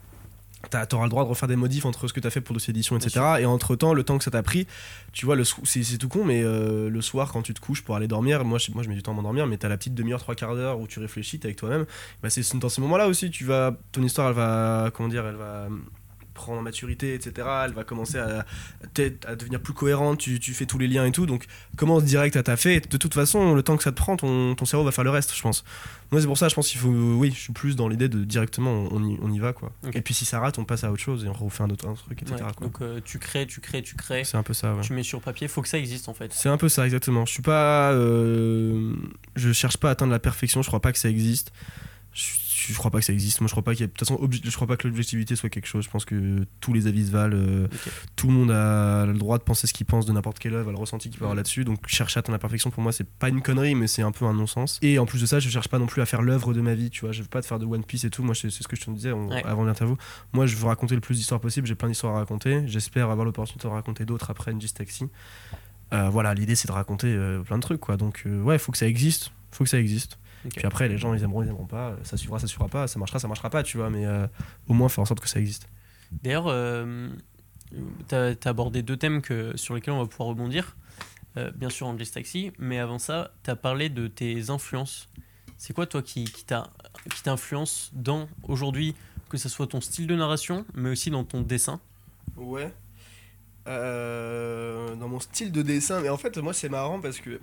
T'auras le droit de refaire des modifs entre ce que t'as fait pour dossier d'édition, Bien etc. Et entre temps, le temps que ça t'a pris, tu vois, le sou- c'est c'est tout con, mais euh, le soir quand tu te couches pour aller dormir, moi je, moi, je mets du temps à m'endormir, mais t'as la petite demi-heure, trois quarts d'heure où tu réfléchis, t'es avec toi-même. Bah, c'est dans ces moments-là aussi, tu vas, ton histoire, elle va, comment dire, elle va prendre en maturité, etc. Elle va commencer à, devenir plus cohérente, tu, tu fais tous les liens et tout. Donc commence direct à taffer. De toute façon, le temps que ça te prend, ton, ton cerveau va faire le reste, je pense. Moi, c'est pour ça, je pense qu'il faut. Oui, je suis plus dans l'idée de directement, on y, on y va, quoi. Et puis si ça rate, on passe à autre chose et on refait un autre un truc, etc. Ouais, quoi. Donc euh, tu crées, tu crées, tu crées, C'est un peu ça, ouais. tu mets sur papier, faut que ça existe en fait. C'est un peu ça, exactement. Je suis pas. euh, je cherche pas à atteindre la perfection, je crois pas que ça existe. Je, je crois pas que ça existe. Moi, je crois pas qu'il De toute façon, je crois pas que l'objectivité soit quelque chose. Je pense que tous les avis se valent. euh. Tout le monde a le droit de penser ce qu'il pense de n'importe quelle œuvre, le ressenti qu'il peut avoir là-dessus. Donc, chercher à atteindre la perfection, pour moi, c'est pas une connerie, mais c'est un peu un non-sens. Et en plus de ça, je cherche pas non plus à faire l'œuvre de ma vie. Tu vois, je veux pas te faire de One Piece et tout. Moi, c'est ce que je te disais en- Ouais. avant l'interview. Moi, je veux raconter le plus d'histoires possible. J'ai plein d'histoires à raconter. J'espère avoir l'opportunité de raconter d'autres après NG's Taxi. Euh, voilà, l'idée c'est de raconter euh, plein de trucs quoi. Donc ouais, faut que ça existe, faut que ça existe. Ok. Puis après les gens ils aimeront, ils aimeront pas, ça suivra, ça suivra pas, ça marchera, ça marchera pas, tu vois, mais euh, au moins faire en sorte que ça existe. D'ailleurs, euh, t'as as abordé deux thèmes que, sur lesquels on va pouvoir rebondir. Euh, bien sûr, Angie's Taxi, mais avant ça, t'as parlé de tes influences. C'est quoi, toi, qui, qui t'influence dans, aujourd'hui, que ce soit ton style de narration, mais aussi dans ton dessin? Ouais. Euh, dans mon style de dessin, mais en fait moi c'est marrant parce que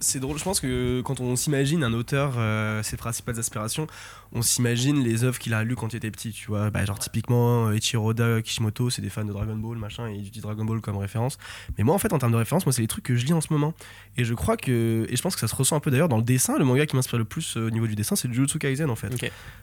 c'est drôle. Je pense que quand on s'imagine un auteur, euh, ses principales aspirations, on s'imagine les œuvres qu'il a lues quand il était petit, tu vois. Bah, genre, typiquement, Ichiro Oda, Kishimoto, c'est des fans de Dragon Ball, machin, et il utilise Dragon Ball comme référence. Mais moi, en fait, en termes de référence, moi, c'est les trucs que je lis en ce moment. Et je crois que. Et je pense que ça se ressent un peu d'ailleurs dans le dessin. Le manga qui m'inspire le plus euh, au niveau du dessin, c'est Jujutsu Kaisen, en fait.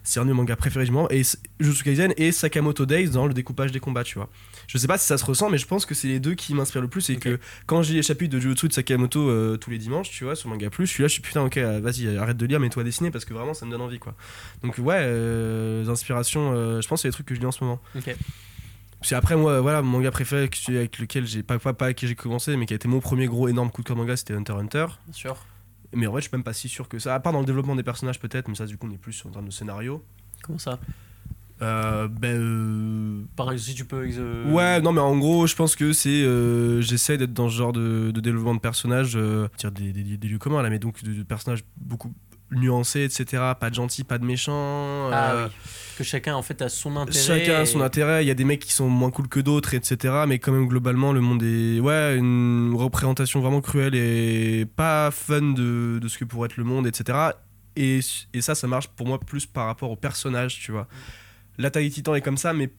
C'est un de mes mangas préférés du moment. Et Jujutsu Kaisen et Sakamoto Days dans le découpage des combats, tu vois. Je sais pas si ça se ressent, mais je pense que c'est les deux qui m'inspirent le plus. Et que quand j'ai les chapitres de Jujutsu de Sakamoto euh, tous les dimanches, tu vois, sur Manga Plus, je suis là, je suis putain, ok, euh, vas-y, arrête de lire, mets-toi à dessiner parce que vraiment ça me donne envie, quoi. Donc, ouais, euh, les inspirations, euh, je pense c'est les trucs que je lis en ce moment. Ok. Puis après, moi, voilà, mon manga préféré avec lequel j'ai pas, pas, pas avec qui j'ai commencé, mais qui a été mon premier gros énorme coup de cœur manga, c'était Hunter Hunter. Bien sûr. Mais en vrai, je suis même pas si sûr que ça. À part dans le développement des personnages, peut-être, mais ça, du coup, on est plus sur en termes de scénario. Comment ça? Euh, ben. euh, Par exemple, si tu peux. euh, Ouais, non, mais en gros, je pense que c'est. euh, J'essaie d'être dans ce genre de, de développement de personnages, dire des, des, des lieux communs là, mais donc de, de personnages beaucoup nuancés, etc. Pas de gentils, pas de méchants. Ah euh, oui. Que chacun, en fait, a son intérêt. Chacun a son et- intérêt. Il y a des mecs qui sont moins cool que d'autres, etc. Mais quand même, globalement, le monde est. Ouais, une représentation vraiment cruelle et pas fun de, de ce que pourrait être le monde, etc. Et, et ça, ça marche pour moi plus par rapport au personnage, tu vois. L'attaque des titans est comme ça, mais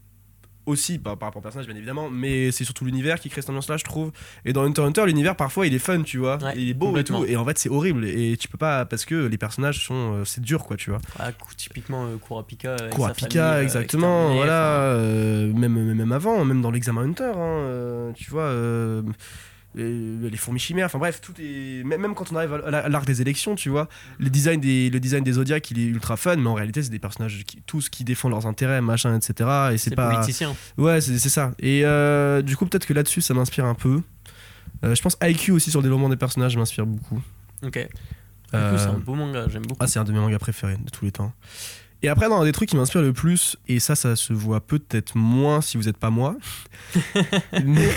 aussi par, par rapport au personnage, bien évidemment. Mais c'est surtout l'univers qui crée cette ambiance-là, je trouve. Et dans Hunter Hunter, l'univers, parfois, il est fun, tu vois. Ouais, il est beau et tout. Et en fait, c'est horrible. Et tu peux pas. Parce que les personnages sont. euh, c'est dur, quoi, tu vois. Ah, typiquement euh, Kurapika. Kurapika, famille, euh, exactement, voilà, enfin, euh, même, même avant, même dans l'examen Hunter, hein, tu vois, les, les fourmis chimères, enfin bref, tout est. Même, quand on arrive à la- à l'arc des élections, tu vois, le design des, le design des Zodiacs, il est ultra fun, mais en réalité, c'est des personnages qui, tous qui défendent leurs intérêts, machin, etc. Et c'est pas. politicien. Ouais, c'est c'est ça. Et euh, du coup, peut-être que là-dessus, ça m'inspire un peu. Euh, je pense IQ aussi sur le développement des personnages m'inspire beaucoup. Ok. Euh, c'est un beau manga, j'aime beaucoup. ah, c'est un de mes mangas préférés de tous les temps. Et après, dans un des trucs qui m'inspire le plus, et ça, ça se voit peut-être moins si vous n'êtes pas moi, mais,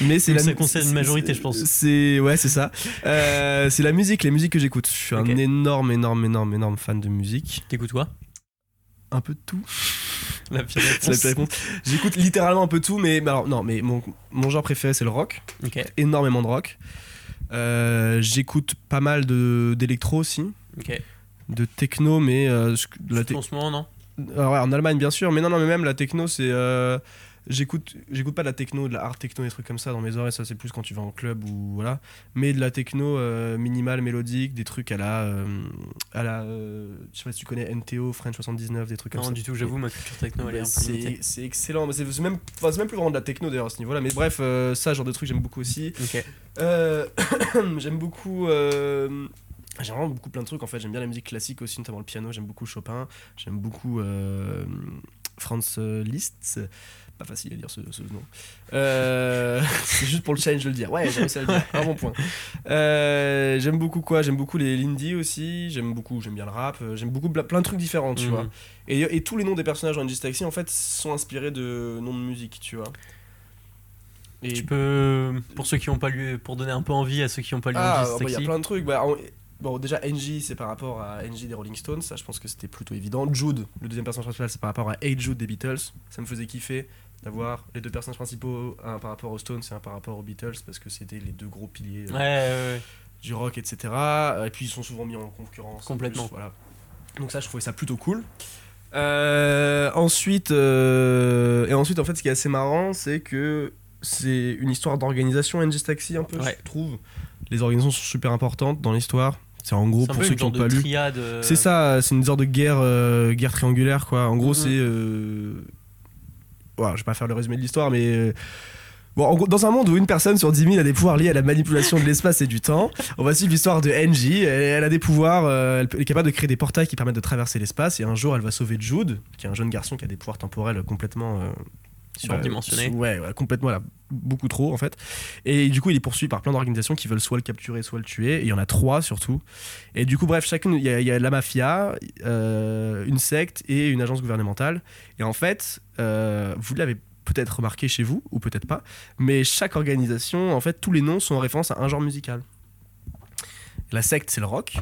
mais c'est la ça concerne une majorité, je pense. C'est ouais, c'est ça. Euh, c'est la musique, les musiques que j'écoute. Je suis un énorme, énorme, énorme, énorme fan de musique. T'écoutes quoi? Un peu de tout. La pire réponse. J'écoute littéralement un peu tout, mais alors non, mais mon, mon genre préféré c'est le rock. Ok. Énormément de rock. Euh, j'écoute pas mal de d'électro aussi, Ok. De techno, mais euh, la te- en ce moment, non? Ouais, en Allemagne bien sûr, mais non non mais même la techno c'est euh, j'écoute j'écoute pas de la techno, de la hard techno des trucs comme ça dans mes oreilles, ça c'est plus quand tu vas en club ou voilà, mais de la techno euh, minimale mélodique, des trucs à la euh, à la euh, je sais pas si tu connais NTO French 79 des trucs comme Non, ça. du tout, j'avoue, ma culture techno, elle est c'est excellent, mais c'est même enfin, c'est même plus vraiment de la techno d'ailleurs à ce niveau-là, mais bref ça genre de trucs j'aime beaucoup aussi. Ok. Euh, j'aime beaucoup. Euh, J'aime vraiment beaucoup plein de trucs en fait. J'aime bien la musique classique aussi, notamment le piano. J'aime beaucoup Chopin. J'aime beaucoup euh, Franz Liszt. Pas facile à dire ce, ce nom. Euh, c'est juste pour le challenge de le dire. Ouais, j'ai réussi à le dire. Un bon point. Euh, j'aime beaucoup quoi? J'aime beaucoup les l'indie aussi. J'aime beaucoup, j'aime bien le rap. euh, J'aime beaucoup ple- plein de trucs différents, tu Mhm. vois. Et, et tous les noms des personnages dans Taxi en fait sont inspirés de noms de musique, tu vois. Et Tu peux, pour ceux qui n'ont pas lu, pour donner un peu envie à ceux qui n'ont pas lu Ah, bah, il y a Taxi. plein de trucs. Bah, on- Bon, déjà, NG, c'est par rapport à NG des Rolling Stones. Ça, je pense que c'était plutôt évident. Jude, le deuxième personnage principal, c'est par rapport à Hey Jude des Beatles. Ça me faisait kiffer d'avoir les deux personnages principaux, un par rapport aux Stones et un par rapport aux Beatles, parce que c'était les deux gros piliers euh, Ouais, ouais, ouais. du rock, etc. Et puis, ils sont souvent mis en concurrence. en Complètement. plus, voilà. Donc, ça, je trouvais ça plutôt cool. Euh, ensuite, euh, et ensuite, en fait, ce qui est assez marrant, c'est que c'est une histoire d'organisation, NG Taxi, un peu, je trouve. Les organisations sont super importantes dans l'histoire. C'est en gros, pour ceux qui n'ont pas lu. triade. euh, C'est ça, c'est une sorte de guerre, euh, guerre triangulaire, quoi. En gros, Mhm. c'est. Euh... Voilà, je vais pas faire le résumé de l'histoire, mais. euh, Bon, en gros, dans un monde où une personne sur 10 000 a des pouvoirs liés à la manipulation de l'espace et du temps, on va suivre l'histoire de Angie. Elle, elle a des pouvoirs, euh, elle est capable de créer des portails qui permettent de traverser l'espace. Et un jour, elle va sauver Jude, qui est un jeune garçon qui a des pouvoirs temporels complètement. euh, Surdimensionné. bah, ouais, ouais, complètement, là, beaucoup trop en fait. Et du coup, il est poursuivi par plein d'organisations qui veulent soit le capturer, soit le tuer. Et il y en a trois surtout. Et du coup, bref, chacune, il y, a- il y a la mafia, euh, une secte et une agence gouvernementale. Et en fait, euh, vous l'avez peut-être remarqué chez vous, ou peut-être pas, mais chaque organisation, en fait, tous les noms sont en référence à un genre musical. La secte, c'est le rock,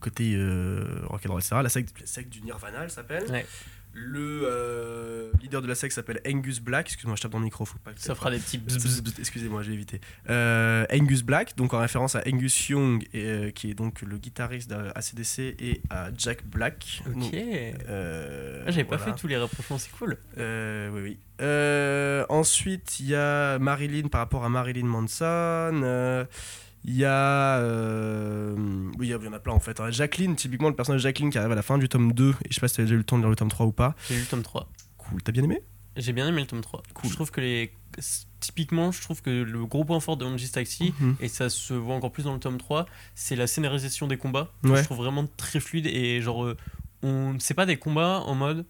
côté euh, rock and roll, etc. La secte, la secte du Nirvana, elle s'appelle. Ouais. Le euh, leader de la secte s'appelle Angus Black. Excuse-moi, je tape dans le micro. Faut pas que Ça fera des petits. Bzz, Excusez-moi, j'ai évité. Euh, Angus Black, donc en référence à Angus Young, et, euh, qui est donc le guitariste d'ACDC, et à Jack Black. Ok. Donc, euh, Ah, J'avais pas fait tous les rapprochements, c'est cool. Euh, oui, oui. Euh, ensuite, il y a Marilyn par rapport à Marilyn Manson. Il y a. euh, oui, il y en a plein en fait. hein. Jacqueline, typiquement le personnage de Jacqueline qui arrive à la fin du tome 2. Et je sais pas si t'as déjà eu le temps de lire le tome 3 ou pas. J'ai lu le tome 3. Cool, t'as bien aimé? J'ai bien aimé le tome 3. Cool. Je trouve que les. Typiquement, je trouve que le gros point fort de Angie Taxi, Mhm. et ça se voit encore plus dans le tome 3, c'est la scénarisation des combats. Ouais. Je trouve vraiment très fluide et genre. euh, on... C'est pas des combats en mode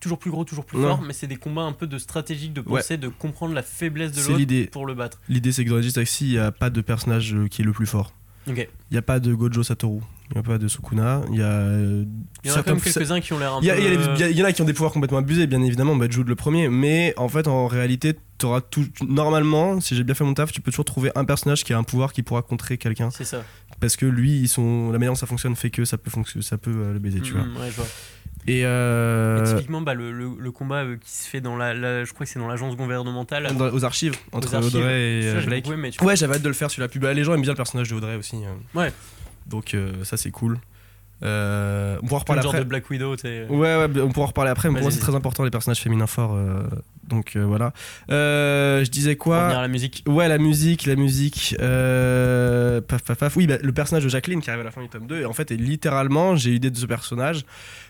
toujours plus gros, toujours plus fort, mais c'est des combats un peu de stratégique, de Ouais. penser, de comprendre la faiblesse de l'autre pour le battre. L'idée, c'est que dans Taxi, il n'y a pas de personnage euh, qui est le plus fort. Il n'y a pas de Gojo Satoru. Il n'y a pas de Sukuna. Il y a. euh, Il y en a quelques-uns qui ont l'air un Il y, a- peu. il y a a- en a qui ont des pouvoirs complètement abusés, bien évidemment, bah, Jude le premier, mais en fait, en réalité, auras tout, normalement, si j'ai bien fait mon taf, tu peux toujours trouver un personnage qui a un pouvoir qui pourra contrer quelqu'un, C'est ça. parce que lui, ils sont, la manière dont ça fonctionne fait que ça peut, fonctionner, ça peut euh, le baiser, tu vois. Mm, ouais, je vois. Et euh, Mais typiquement, bah, le, le- le combat euh, qui se fait dans la, la- je crois que c'est dans l'agence gouvernementale. dans- aux archives, entre archives. Audrey et Ça, euh, Blake. beaucoup. Ouais, j'avais hâte de le faire sur la pub. Bah, Les gens aiment bien le personnage de Audrey aussi. euh. Ouais. Donc euh, ça, c'est cool. Euh, on pourra reparler le genre après. de Black Widow. Ouais, ouais, on pourra reparler après, mais pour moi c'est très important les personnages féminins forts. euh, donc euh, voilà. Euh, je disais quoi? À la musique. Ouais, la musique, la musique. paf, paf, paf. Oui, bah, le personnage de Jacqueline qui arrive à la fin du tome 2. Et en fait, et littéralement, j'ai eu l'idée de ce personnage.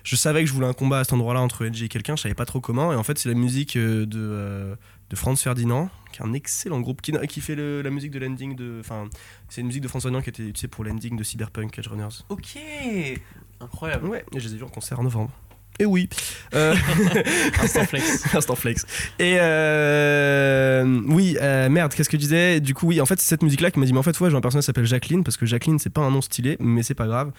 Je savais que je voulais un combat à cet endroit-là entre NG et quelqu'un, je savais pas trop comment. Et en fait, c'est la musique de, de Franz Ferdinand, qui est un excellent groupe, qui, qui fait le- la musique de l'ending de. Enfin, c'est une musique de Franz Ferdinand qui était utilisée pour l'ending de Cyberpunk Edge Runners. Ok Incroyable. Ouais, et je les ai vus en concert en novembre. Et oui. Euh, Instant flex. Instant flex. Et euh, oui, euh, merde, qu'est-ce que je disais? Du coup, oui, en fait, c'est cette musique-là qui m'a dit, mais en fait, ouais, j'ai un personnage qui s'appelle Jacqueline, parce que Jacqueline, c'est pas un nom stylé, mais c'est pas grave.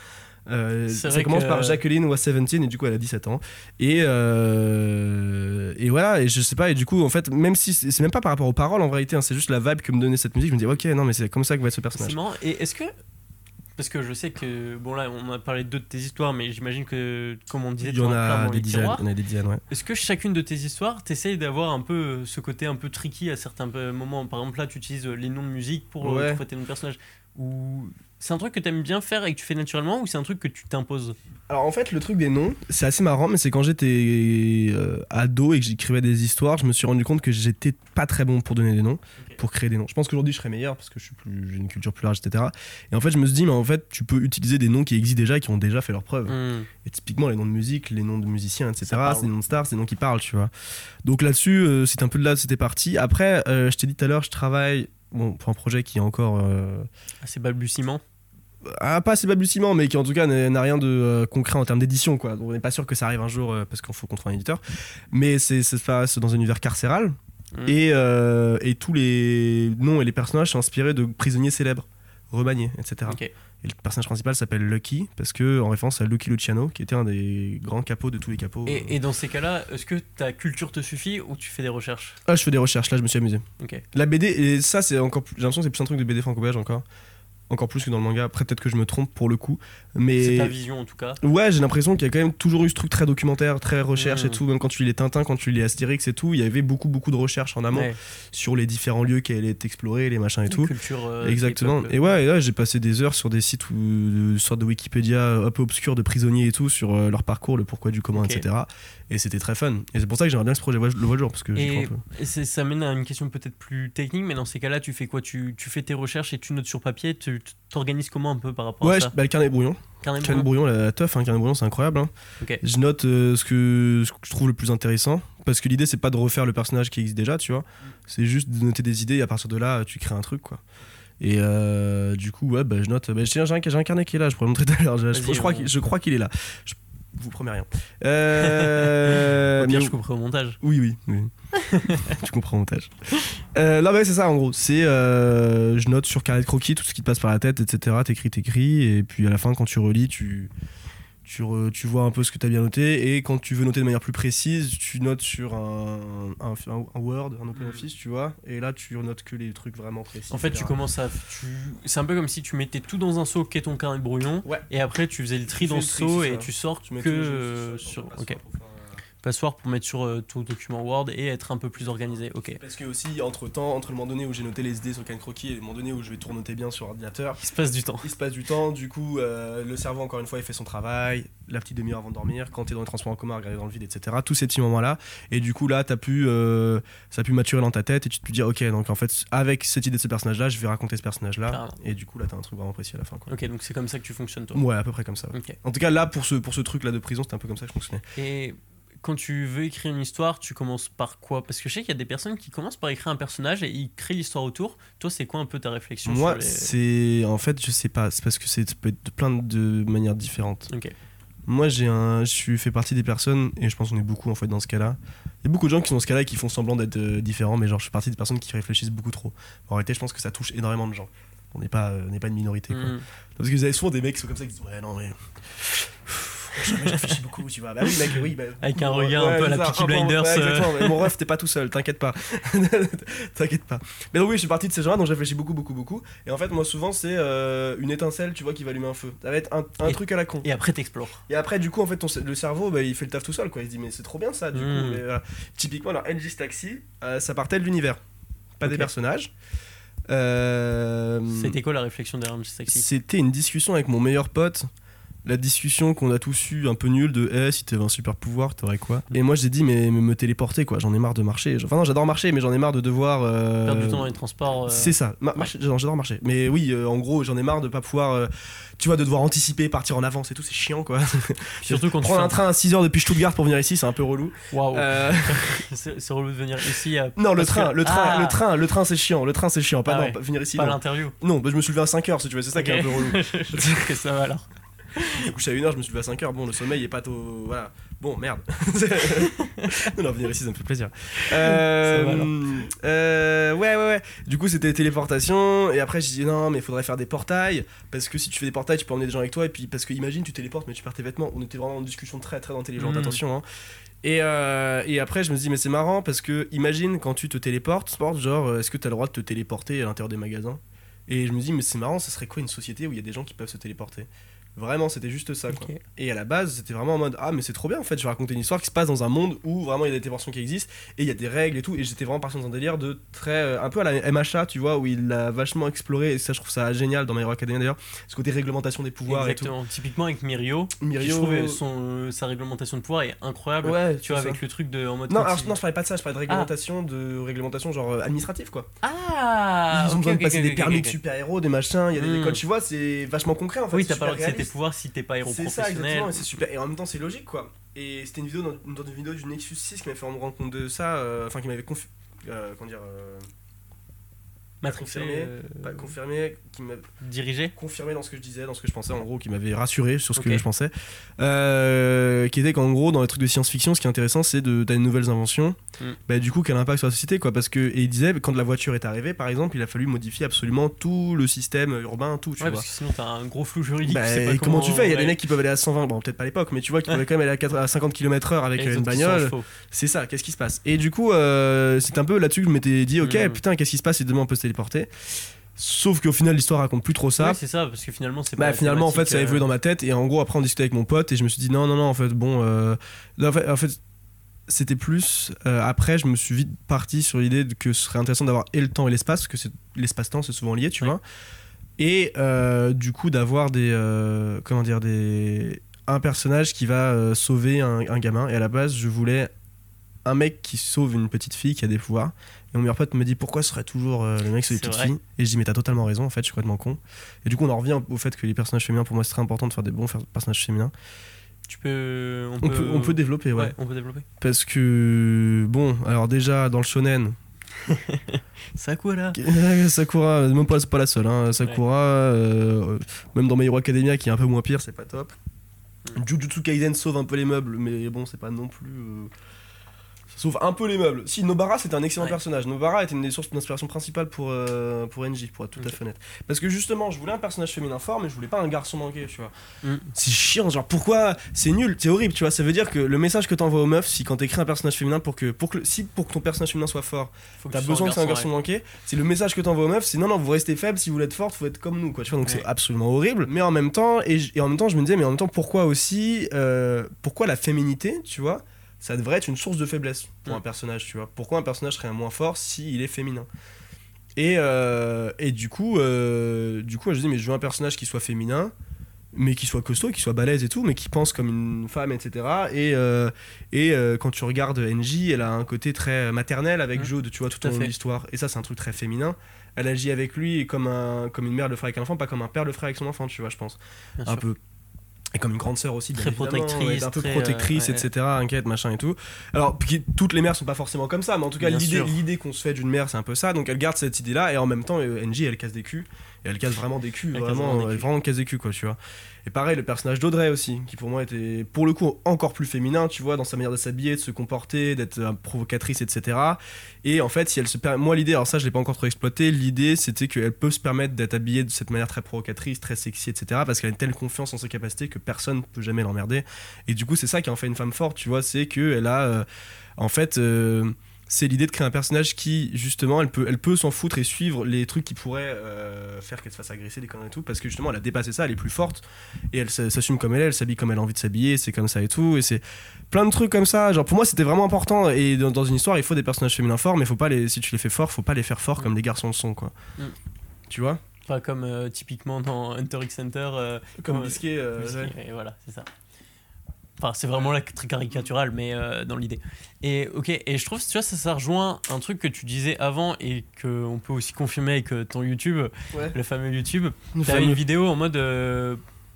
Euh, ça commence que- par Jacqueline was 17 et du coup elle a 17 ans et euh, et voilà et je sais pas et du coup en fait même si c'est même pas par rapport aux paroles en réalité hein, c'est juste la vibe que me donnait cette musique je me dis ok non mais c'est comme ça que va être ce personnage marrant. Et est-ce que. Parce que je sais que. Bon, là, on a parlé de deux de tes histoires, mais j'imagine que, comme on disait, il y en a des dizaines tiroirs. il y en a des dizaines ouais Est-ce que chacune de tes histoires, t'essayes d'avoir un peu euh, ce côté un peu tricky à certains moments? Par exemple, là, tu utilises les noms de musique pour, Ouais. noms de personnages. Ou c'est un truc que t'aimes bien faire et que tu fais naturellement, ou c'est un truc que tu t'imposes Alors en fait, le truc des noms, c'est assez marrant, mais c'est quand j'étais euh, ado et que j'écrivais des histoires, je me suis rendu compte que j'étais pas très bon pour donner des noms, pour créer des noms. Je pense qu'aujourd'hui je serais meilleur parce que je suis plus, j'ai une culture plus large, etc. Et en fait, je me suis dit, mais en fait, tu peux utiliser des noms qui existent déjà et qui ont déjà fait leurs preuves. Hmm. Et typiquement, les noms de musique, les noms de musiciens, etc., c'est des noms de stars, c'est des noms qui parlent, tu vois. Donc là-dessus, euh, c'est un peu de là, c'était parti. Après, euh, je t'ai dit tout à l'heure, je travaille bon, pour un projet qui est encore. euh, Assez balbutiement. ah, pas assez balbutiement, mais qui en tout cas n'a rien de euh, concret en termes d'édition, quoi. Donc, on n'est pas sûr que ça arrive un jour euh, parce qu'il faut qu'on trouve un éditeur. Mais c'est ça se passe dans un univers carcéral Mm. et, euh, et tous les noms et les personnages sont inspirés de prisonniers célèbres, remaniés, etc. Et le personnage principal s'appelle Lucky parce que en référence à Lucky Luciano, qui était un des grands capots de tous les capots. Et, et dans ces cas-là, est-ce que ta culture te suffit ou tu fais des recherches? Ah, je fais des recherches, là je me suis amusé. La BD, et ça c'est encore plus. J'ai l'impression que c'est plus un truc de BD franco-belge encore. Encore plus que dans le manga. Après, peut-être que je me trompe pour le coup. Mais. C'est ta vision en tout cas. Ouais, j'ai l'impression qu'il y a quand même toujours eu ce truc très documentaire, très recherche Mm. et tout. Même quand tu lis les Tintins, quand tu lis Astérix et tout, il y avait beaucoup, beaucoup de recherches en amont Ouais. sur les différents lieux qui allaient être explorés, les machins et tout. Culture. euh, Exactement. Et ouais, là, j'ai passé des heures sur des sites de sorte de Wikipédia un peu obscurs de prisonniers et tout, sur euh, leur parcours, le pourquoi du comment, etc. Et c'était très fun. Et c'est pour ça que j'aimerais bien que ce projet le voit le jour, parce que crois Et, un peu. ça mène à une question peut-être plus technique, mais dans ces cas-là, tu fais quoi? Tu, tu fais tes recherches et tu notes sur papier, tu t'organises comment un peu par rapport Ouais, à ça bah, le carnet brouillon. Carnet Carnet brouillon la, la teuf, hein, carnet brouillon, c'est incroyable. hein. Je note euh, ce, que, ce que je trouve le plus intéressant. Parce que l'idée, c'est pas de refaire le personnage qui existe déjà, tu vois. C'est juste de noter des idées et à partir de là, tu crées un truc, quoi. Et euh, du coup, ouais, bah, je note. Bah, j'ai, un, carnet qui est là, je pourrais le montrer tout à l'heure. Je, je- crois qu'il, je crois qu'il est là. Je vous promets rien. Euh, bien, mais- je couperai au montage. oui, oui. oui. tu comprends le montage. Euh, non, mais c'est ça en gros. C'est euh, je note sur carnet de croquis tout ce qui te passe par la tête, etc. T'écris, t'écris, et puis à la fin, quand tu relis, tu tu, re- tu vois un peu ce que tu as bien noté. Et quand tu veux noter de manière plus précise, tu notes sur un, un, un- Word, un OpenOffice, tu vois. Et là, tu notes que les trucs vraiment précis. En fait, tu commences à. Tu... C'est un peu comme si tu mettais tout dans un seau qu'est ton carnet de brouillon, Ouais. et après tu faisais le tri Tu dans le tri, seau et ça. tu sors Tu mets que sur. Ok. un- Passoire pour mettre sur euh, ton document Word et être un peu plus organisé. Ok. Parce que aussi, entre temps, entre le moment donné où j'ai noté les idées sur le croquis et le moment donné où je vais tout noter bien sur ordinateur, Il se passe du temps. il se passe du temps. Du coup, euh, le cerveau, encore une fois, il fait son travail. La petite demi-heure avant de dormir, quand t'es dans les transports en commun, regarder dans le vide, etc. Tous ces petits moments-là. Et du coup, là, t'as pu, euh, ça a pu maturer dans ta tête et tu te peux dire, ok, donc en fait, avec cette idée de ce personnage-là, je vais raconter ce personnage-là. Et du coup, là, t'as un truc vraiment précis à la fin. Quoi. Ok, donc c'est comme ça que tu fonctionnes toi. Ouais, à peu près comme ça. ouais. En tout cas, là, pour ce, pour ce truc-là de prison, c'était un peu comme ça que je fonctionnais. Et quand tu veux écrire une histoire, tu commences par quoi? Parce que je sais qu'il y a des personnes qui commencent par écrire un personnage et ils créent l'histoire autour. Toi, c'est quoi un peu ta réflexion Moi, les... c'est. En fait, je sais pas. C'est parce que c'est ça peut être de plein de manières différentes. Ok. Moi, j'ai un, je suis fait partie des personnes, et je pense qu'on est beaucoup en fait dans ce cas-là. Il y a beaucoup de gens qui sont dans ce cas-là et qui font semblant d'être euh, différents, mais genre, je fais partie des personnes qui réfléchissent beaucoup trop. En réalité, je pense que ça touche énormément de gens. On n'est pas, euh, on n'est pas une minorité. Quoi. Hmm. Parce que vous avez souvent des mecs qui sont comme ça qui disent Ouais, non, mais. Je réfléchis beaucoup, tu vois. Bah oui, mec, oui. Bah, Avec un regard un peu à la Peaky Blinders, ouais, euh. Mais mon ref, t'es pas tout seul, t'inquiète pas. t'inquiète pas. Mais donc, oui, je suis parti de ces gens-là, donc je réfléchis beaucoup, beaucoup, beaucoup. Et en fait, moi, souvent, c'est euh, une étincelle, tu vois, qui va allumer un feu. Ça va être un, un Et- truc à la con. Et après, t'explores. Et après, du coup, en fait, ton, le cerveau, bah, il fait le taf tout seul, quoi. Il se dit, mais c'est trop bien ça, du coup. Mais, voilà. Typiquement, alors, NG's Taxi, euh, ça partait de l'univers, pas des personnages. Euh, C'était quoi la réflexion derrière Mr. Taxi? C'était une discussion avec mon meilleur pote. La discussion qu'on a tous eu un peu nulle de Eh, si t'avais un super pouvoir, t'aurais quoi Et moi j'ai dit mais, mais me téléporter quoi, j'en ai marre de marcher. Enfin non, j'adore marcher mais j'en ai marre de devoir euh, Perdre du temps dans les transports. euh, c'est ça, j'adore marcher. Mais oui, euh, en gros, j'en ai marre de pas pouvoir, euh, tu vois, de devoir anticiper, partir en avance et tout, c'est chiant quoi. Surtout quand tu Prendre un train à 6h depuis Stuttgart pour venir ici, c'est un peu relou. Waouh. Euh, C'est relou de venir ici. à- non, le train, que- le train, Ah, le train, le train, c'est chiant. Le train, c'est chiant. Pas, Ah non, pas venir ici. Pas non. l'interview. Non, bah, je me suis levé à 5h si tu veux, c'est ça qui est un peu relou. Ça va alors. Je couché à 1h, je me suis levé à 5h. Bon, le sommeil est pas tôt. Voilà. Bon, merde. non, non, venir ici, ça me fait plaisir. Euh, va, euh, ouais, ouais, ouais. Du coup, c'était téléportation. Et après, j'ai dit non, mais il faudrait faire des portails. Parce que si tu fais des portails, tu peux emmener des gens avec toi. Et puis, parce que imagine, tu téléportes, mais tu perds tes vêtements. On était vraiment en discussion très, très intelligente. Mm. Attention, hein. Et, euh, et après, je me dit, mais c'est marrant parce que imagine quand tu te téléportes, sport, genre, est-ce que tu as le droit de te téléporter à l'intérieur des magasins? Et je me dis, mais c'est marrant, ça serait quoi une société où il y a des gens qui peuvent se téléporter? Vraiment, c'était juste ça. Quoi. Et à la base, c'était vraiment en mode Ah, mais c'est trop bien en fait, je vais raconter une histoire qui se passe dans un monde où vraiment il y a des téléportations qui existent et il y a des règles et tout. Et j'étais vraiment parti dans un délire de très. euh, un peu à la MHA, tu vois, où il l'a vachement exploré. Et ça, je trouve ça génial dans My Hero Academia d'ailleurs. Ce côté réglementation des pouvoirs Exactement. Typiquement avec Mirio, et tout. qui, je Mirio. trouve son, sa réglementation de pouvoir est incroyable. Ouais, tu vois, ça. avec le truc de en mode. Non, alors, non, je parlais pas de ça, je parlais de réglementation, de réglementation genre euh, administrative quoi. Ah Ils ont ok, besoin de passer des permis de super-héros, des machins, il y a des Hmm. écoles, tu vois, c'est vachement concret en fait. Oui, c'est t'as pas le pouvoirs si t'es pas héros C'est ça, professionnel. exactement, et c'est super. Et en même temps, c'est logique, quoi. Et c'était une vidéo dans, dans une vidéo du Nexus 6 qui m'avait fait me rendre compte de ça, euh, enfin qui m'avait confi- euh, comment dire, euh, Matrixé, confirmé, euh, pas confirmé, qui m'a dirigé. confirmé dans ce que je disais, dans ce que je pensais, en gros, qui m'avait rassuré sur ce Ok. que je pensais. Euh, qui était qu'en gros, dans les trucs de science-fiction, ce qui est intéressant, c'est de t'as de nouvelles inventions. Mm. Bah, du coup, quel impact sur la société, quoi? Parce que, et il disait, quand la voiture est arrivée, par exemple, il a fallu modifier absolument tout le système urbain, tout, tu Ouais, vois. parce que sinon t'as un gros flou juridique. Bah, tu sais pas et comment, tu fais? Il y a des mecs qui peuvent aller à 120, bon peut-être pas à l'époque, mais tu vois, qui pouvaient quand même aller à, 4 à 50 km/h avec Et une bagnole. C'est ça, qu'est-ce qui se passe? Et du coup, euh, c'est un peu là-dessus que je m'étais dit, ok, Mm. putain, qu'est-ce qui se passe? Si demain on peut se téléporter. Sauf qu'au final, l'histoire raconte plus trop ça. Ouais, c'est ça, parce que finalement c'est pas Bah la finalement en fait ça a évolué euh, dans ma tête et en gros après on discutait avec mon pote et je me suis dit non non non en fait bon euh, en fait, en fait, c'était plus euh, après je me suis vite parti sur l'idée que ce serait intéressant d'avoir et le temps et l'espace parce que l'espace-temps c'est souvent lié tu Ouais. vois. Et euh, du coup d'avoir des comment dire des un personnage qui va sauver un, un gamin. Et à la base je voulais un mec qui sauve une petite fille qui a des pouvoirs et mon meilleur pote me dit pourquoi ce serait toujours euh, le mec sur les petites vrai. filles et je dis mais t'as totalement raison en fait je suis complètement con et du coup on en revient au fait que les personnages féminins pour moi c'est très important de faire des bons personnages féminins Tu peux. On on peut, peut, on peut développer ouais. Ouais, on peut développer. parce que bon alors déjà dans le shonen Sakura. Sakura même pas c'est pas la seule hein, Sakura euh, même dans My Hero Academia qui est un peu moins pire c'est pas top Mm. Jujutsu Kaisen sauve un peu les meubles mais bon c'est pas non plus euh, sauve un peu les meubles si Nobara c'était un excellent Ouais. personnage Nobara était une des sources d'inspiration principales pour euh, pour NJ pour être tout à Ok. fait honnête parce que justement je voulais un personnage féminin fort mais je voulais pas un garçon manqué tu vois Mm. c'est chiant genre pourquoi c'est nul? C'est horrible tu vois ça veut dire que le message que t'envoies aux meufs si quand t'écris un personnage féminin pour que pour que si pour que ton personnage féminin soit fort T'as besoin que c'est un garçon ouais. manqué. C'est le message que t'envoies aux meufs. C'est non, non, vous restez faible. Si vous voulez être forte, faut être comme nous, quoi. Tu vois, donc Ouais. c'est absolument horrible. Mais en même temps, et en même temps, je me disais, mais en même temps, pourquoi aussi, euh, pourquoi la féminité, tu vois ça devrait être une source de faiblesse pour Mm. un personnage, tu vois. Pourquoi un personnage serait un moins fort s'il est féminin? Et, euh, et du coup, euh, du coup, je dis, mais je veux un personnage qui soit féminin, mais qui soit costaud, qui soit balèze et tout, mais qui pense comme une femme, etc. Et, euh, et euh, quand tu regardes NJ, elle a un côté très maternel avec Mm. Jode, tu vois, tout Tout au long de l'histoire. Et ça, c'est un truc très féminin. Elle agit avec lui comme, un, comme une mère le ferait avec un enfant, pas comme un père le ferait avec son enfant, tu vois, je pense. Bien un sûr. peu. Et comme une grande sœur aussi, Très protectrice, un peu très, protectrice, euh, ouais, etc., inquiète, machin et tout. Alors, puis toutes les mères sont pas forcément comme ça, mais en tout cas, l'idée qu'on se fait d'une mère, c'est un peu ça. Donc, elle garde cette idée-là, et en même temps, euh, NJ, elle casse des culs. Et elle casse vraiment des culs, Elle casse vraiment, vraiment des elle culs. vraiment casse des culs, quoi, tu vois. Et pareil, le personnage d'Audrey aussi, qui pour moi était, pour le coup, encore plus féminin, tu vois, dans sa manière de s'habiller, de se comporter, d'être euh, provocatrice, etc. Et en fait, si elle se. Moi, l'idée, alors ça, je l'ai pas encore trop exploité, l'idée, c'était qu'elle peut se permettre d'être habillée de cette manière très provocatrice, très sexy, etc. Parce qu'elle a une telle confiance en ses capacités que personne ne peut jamais l'emmerder. Et du coup, c'est ça qui en fait une femme forte, tu vois, c'est qu'elle a. euh, en fait. euh, c'est l'idée de créer un personnage qui, justement, elle peut, elle peut s'en foutre et suivre les trucs qui pourraient euh, faire qu'elle se fasse agresser, des conneries et tout, parce que justement, elle a dépassé ça, elle est plus forte, et elle s'assume comme elle est, elle s'habille comme elle a envie de s'habiller, c'est comme ça et tout, et c'est plein de trucs comme ça. Genre, pour moi, c'était vraiment important, et dans, dans une histoire, il faut des personnages féminins forts, mais faut pas les, si tu les fais forts, faut pas les faire forts comme des garçons le sont, quoi. Mm. Tu vois? Pas comme euh, typiquement dans Hunter x Hunter. euh, Comme. Bisquet, ouais. Et voilà, c'est ça. Enfin, c'est vraiment là très caricatural, mais euh, dans l'idée. Et ok, et je trouve, tu vois, ça, ça rejoint un truc que tu disais avant et qu'on peut aussi confirmer avec euh, ton YouTube, Ouais. le fameux YouTube. T'avais une vidéo en mode euh,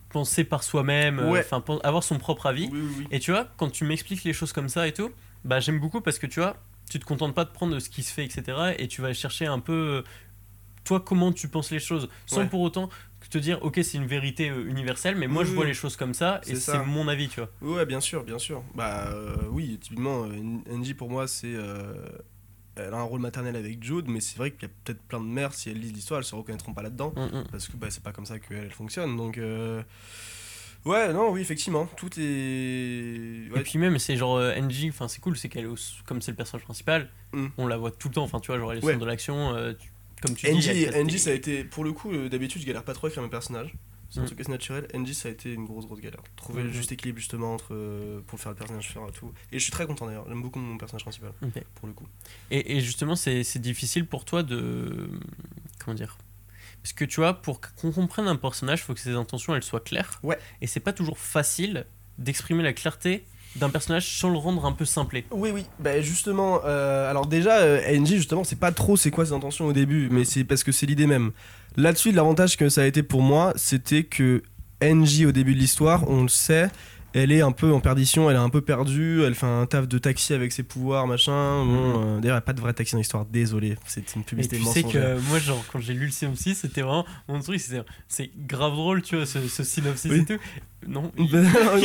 penser par soi-même, Ouais. enfin avoir son propre avis. Oui, oui, oui. Et tu vois, quand tu m'expliques les choses comme ça et tout, bah j'aime beaucoup parce que tu vois, tu te contentes pas de prendre ce qui se fait, etc. Et tu vas chercher un peu, toi, comment tu penses les choses, sans Ouais. pour autant te dire, ok, c'est une vérité euh, universelle, mais moi Oui, je oui. vois les choses comme ça et C'est mon avis, tu vois. Ouais, bien sûr, bien sûr. Bah euh, oui, typiquement, euh, NJ pour moi, c'est. euh, elle a un rôle maternel avec Jude, mais c'est vrai qu'il y a peut-être plein de mères, si elles lisent l'histoire, elles se reconnaîtront pas là-dedans. Mm, mm. Parce que bah, c'est pas comme ça qu'elle elle fonctionne. Donc. euh, Ouais, non, oui, effectivement, tout est. Et puis même, c'est genre euh, NJ, enfin c'est cool, c'est qu'elle, est comme c'est le personnage principal, Mm. on la voit tout le temps, enfin tu vois, genre elle est Ouais. de l'action, euh, tu- comme tu dis. NJ, des- ça a été. Pour le coup, euh, d'habitude, je galère pas trop à écrire mes personnages. C'est un Mm. truc assez naturel. NJ, ça a été une grosse, grosse galère. Trouver le Mhm. juste équilibre, justement, entre. euh, pour faire le personnage faire et tout. Et je suis très content d'ailleurs. J'aime beaucoup mon personnage principal, pour le coup. Et, et justement, c'est c'est difficile pour toi de. Comment dire Parce que tu vois, pour qu'on comprenne un personnage, il faut que ses intentions elles soient claires. Ouais. Et c'est pas toujours facile d'exprimer la clarté d'un personnage sans le rendre un peu simplé. Oui, oui, bah justement, euh, alors déjà, euh, NJ, justement, c'est pas trop c'est quoi ses intentions au début, mais c'est parce que c'est l'idée même. Là-dessus, l'avantage que ça a été pour moi, c'était que NJ, au début de l'histoire, on le sait, elle est un peu en perdition, elle est un peu perdue, elle fait un taf de taxi avec ses pouvoirs, machin. Bon, euh, d'ailleurs, il n'y a pas de vrai taxi dans l'histoire, désolé, c'est une publicité tu sais mensongère. que moi, genre, quand j'ai lu le synopsis, c'était vraiment mon truc, c'est grave drôle, tu vois, ce, ce synopsis Oui. et tout. Non, non,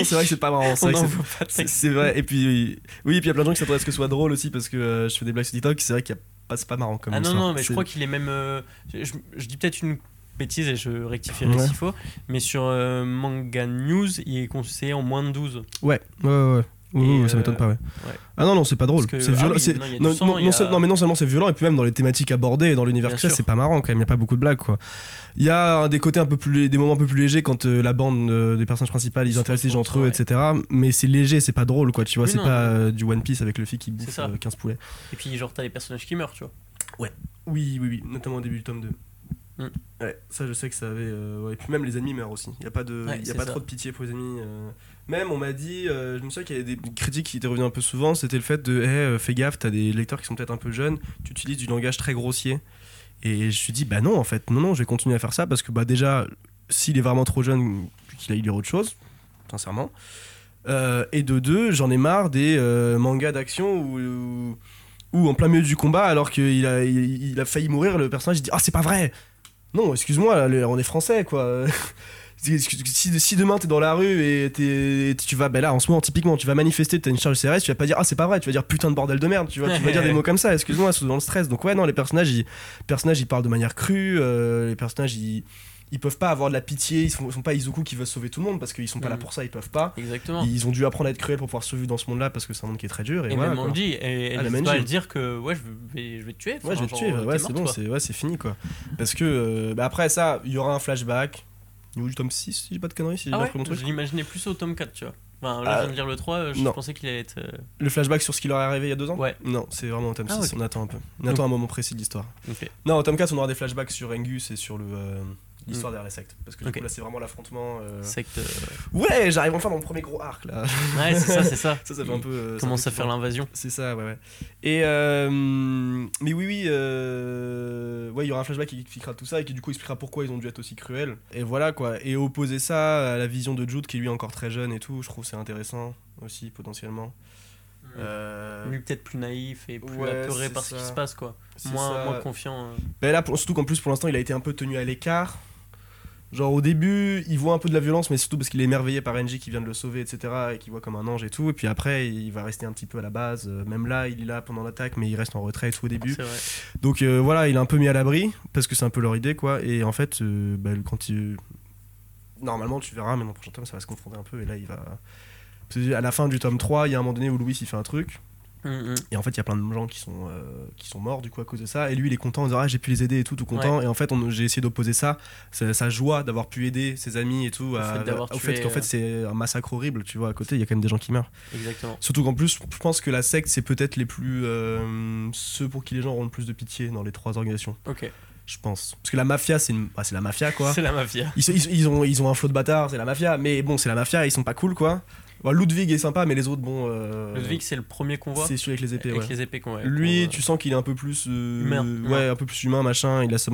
c'est vrai que c'est pas marrant, c'est vrai c'est-. Et puis, oui, et puis il y a plein de gens qui s'attendent à ce que ce soit drôle aussi parce que euh, je fais des blagues sur TikTok, c'est vrai qu'il y a pas, c'est pas marrant comme Ah non, non, mais je crois qu'il est même. euh, je dis peut-être une bêtise et je rectifierai Ouais. s'il faut, mais sur euh, Manga News, il est conseillé en moins de 12. Ouais, ouais, ouais. ouais. Oui, ça euh, m'étonne pas, ouais. ouais. Ah non, non, c'est pas drôle. C'est ah violent. oui, non, sang, a- mais non seulement c'est violent, et puis même dans les thématiques abordées et dans l'univers que c'est, pas marrant quand même. Il y a pas beaucoup de blagues, quoi. Il y a des côtés un peu plus, des moments un peu plus légers quand euh, la bande euh, des personnages principaux ils se intéressent les gens entre eux, ouais. etc. Mais c'est léger, c'est pas drôle, quoi. Tu vois, c'est pas euh, du One Piece avec le fille qui bouffe ça. euh, 15 poulets. Et puis, genre, t'as les personnages qui meurent, tu vois. Oui, oui, oui, notamment au début du tome 2. Mm. Ouais, ça je sais que ça avait. euh, ouais. Et puis même les ennemis meurent aussi. Il n'y a pas, de, Ouais, y a pas ça. trop de pitié pour les ennemis. euh. Même on m'a dit, euh, je me souviens qu'il y avait des critiques qui étaient revenues un peu souvent, c'était le fait de hey, fais gaffe, t'as des lecteurs qui sont peut-être un peu jeunes, tu utilises du langage très grossier. Et je me suis dit, bah non, en fait, non, non, je vais continuer à faire ça parce que bah déjà, s'il est vraiment trop jeune, qu'il aille lire autre chose, sincèrement. Et de deux, j'en ai marre des mangas d'action où, où, où en plein milieu du combat, alors qu'il a, il, a failli mourir, le personnage dit Ah, c'est pas vrai Non, excuse-moi, on est français quoi. Si, demain t'es dans la rue et tu vas, ben là en ce moment typiquement tu vas manifester, t'as une charge CRS, tu vas pas dire ah c'est pas vrai, tu vas dire putain de bordel de merde, tu vois, tu vas dire des mots comme ça, excuse-moi, sous dans le stress. Donc ouais non les personnages ils, les personnages ils parlent de manière crue, euh, les personnages ils, ils peuvent pas avoir de la pitié, ils sont, sont pas Izuku qui veut sauver tout le monde parce qu'ils sont pas là Mhm. pour ça, ils peuvent pas. Exactement. Ils ont dû apprendre à être cruels pour pouvoir survivre dans ce monde-là parce que c'est un monde qui est très dur et, Et voilà, même Ah, elle la n'hésite pas à Manji. le dire que ouais, je vais, je vais te tuer. Ouais, je vais te tuer, ouais, c'est bon, c'est ouais, fini quoi. Parce que euh, bah, après ça, il y aura un flashback. Au niveau du tome 6, si j'ai pas de conneries, si j'ai Ah ouais, mon truc. je l'imaginais plus au tome 4, tu vois. Enfin, là, je Ah, viens de lire le 3, je non. pensais qu'il allait être. euh, Le flashback sur ce qui leur est arrivé il y a deux ans Ouais. Non, c'est vraiment au tome Ah, 6, ok. on attend un peu. On attend un moment précis de l'histoire. Ok. Non, au tome 4, on aura des flashbacks sur Engus et sur le. euh, L'histoire derrière la secte. Parce que du coup, là, c'est vraiment l'affrontement. euh, Secte. euh, Ouais, j'arrive enfin dans mon premier gros arc là. Ouais, c'est ça, c'est ça. Ça, ça fait un peu. euh, Commence à faire l'invasion. C'est ça, ouais, ouais. Et euh, mais oui, oui, euh, ouais, il y aura un flashback qui expliquera tout ça et qui du coup expliquera pourquoi ils ont dû être aussi cruels. Et voilà quoi. Et opposer ça à la vision de Jude qui lui est encore très jeune et tout, je trouve c'est intéressant aussi potentiellement. Euh, Lui, peut-être plus naïf et plus Ouais, apeuré par ce qui se passe, quoi. Moins, moins confiant. euh. Ben là, pour- surtout qu'en plus pour l'instant il a été un peu tenu à l'écart. Genre au début, il voit un peu de la violence, mais surtout parce qu'il est émerveillé par Engie qui vient de le sauver, etc. Et qu'il voit comme un ange et tout. Et puis après, il va rester un petit peu à la base. Euh, Même là, il est là pendant l'attaque, mais il reste en retrait et tout au début. Vrai. Donc euh, voilà, il est un peu mis à l'abri parce que c'est un peu leur idée quoi. Et en fait, euh, bah, quand il normalement tu verras, mais dans le prochain tome ça va se confronter un peu et là il va. À la fin du tome 3, il y a un moment donné où Louis il fait un truc Hum, hum. et en fait il y a plein de gens qui sont, euh, qui sont morts du coup à cause de ça et lui il est content en disant ah j'ai pu les aider et tout tout content et en fait j'ai essayé d'opposer ça sa, joie d'avoir pu aider ses amis et tout Au à- fait fait qu'en fait euh, c'est un massacre horrible tu vois à côté il y a quand même des gens qui meurent Exactement. Surtout qu'en plus, je pense que la secte, c'est peut-être les plus. euh, ceux pour qui les gens auront le plus de pitié dans les trois organisations. Ok. Je pense. Parce que la mafia, c'est une... c'est la mafia, quoi. C'est la mafia. Ils, ils- ils ont, ils ont un flot de bâtards, c'est la mafia. Mais bon, c'est la mafia, ils sont pas cool, quoi. Bon, Ludwig est sympa, mais les autres, bon. euh, Ludwig, c'est le premier qu'on voit. C'est celui avec les épées, avec ouais. les épées qu'on voit. Lui, tu sens qu'il est un peu plus. euh, Humain, Ouais, ouais. un peu plus humain, machin. Il a sa,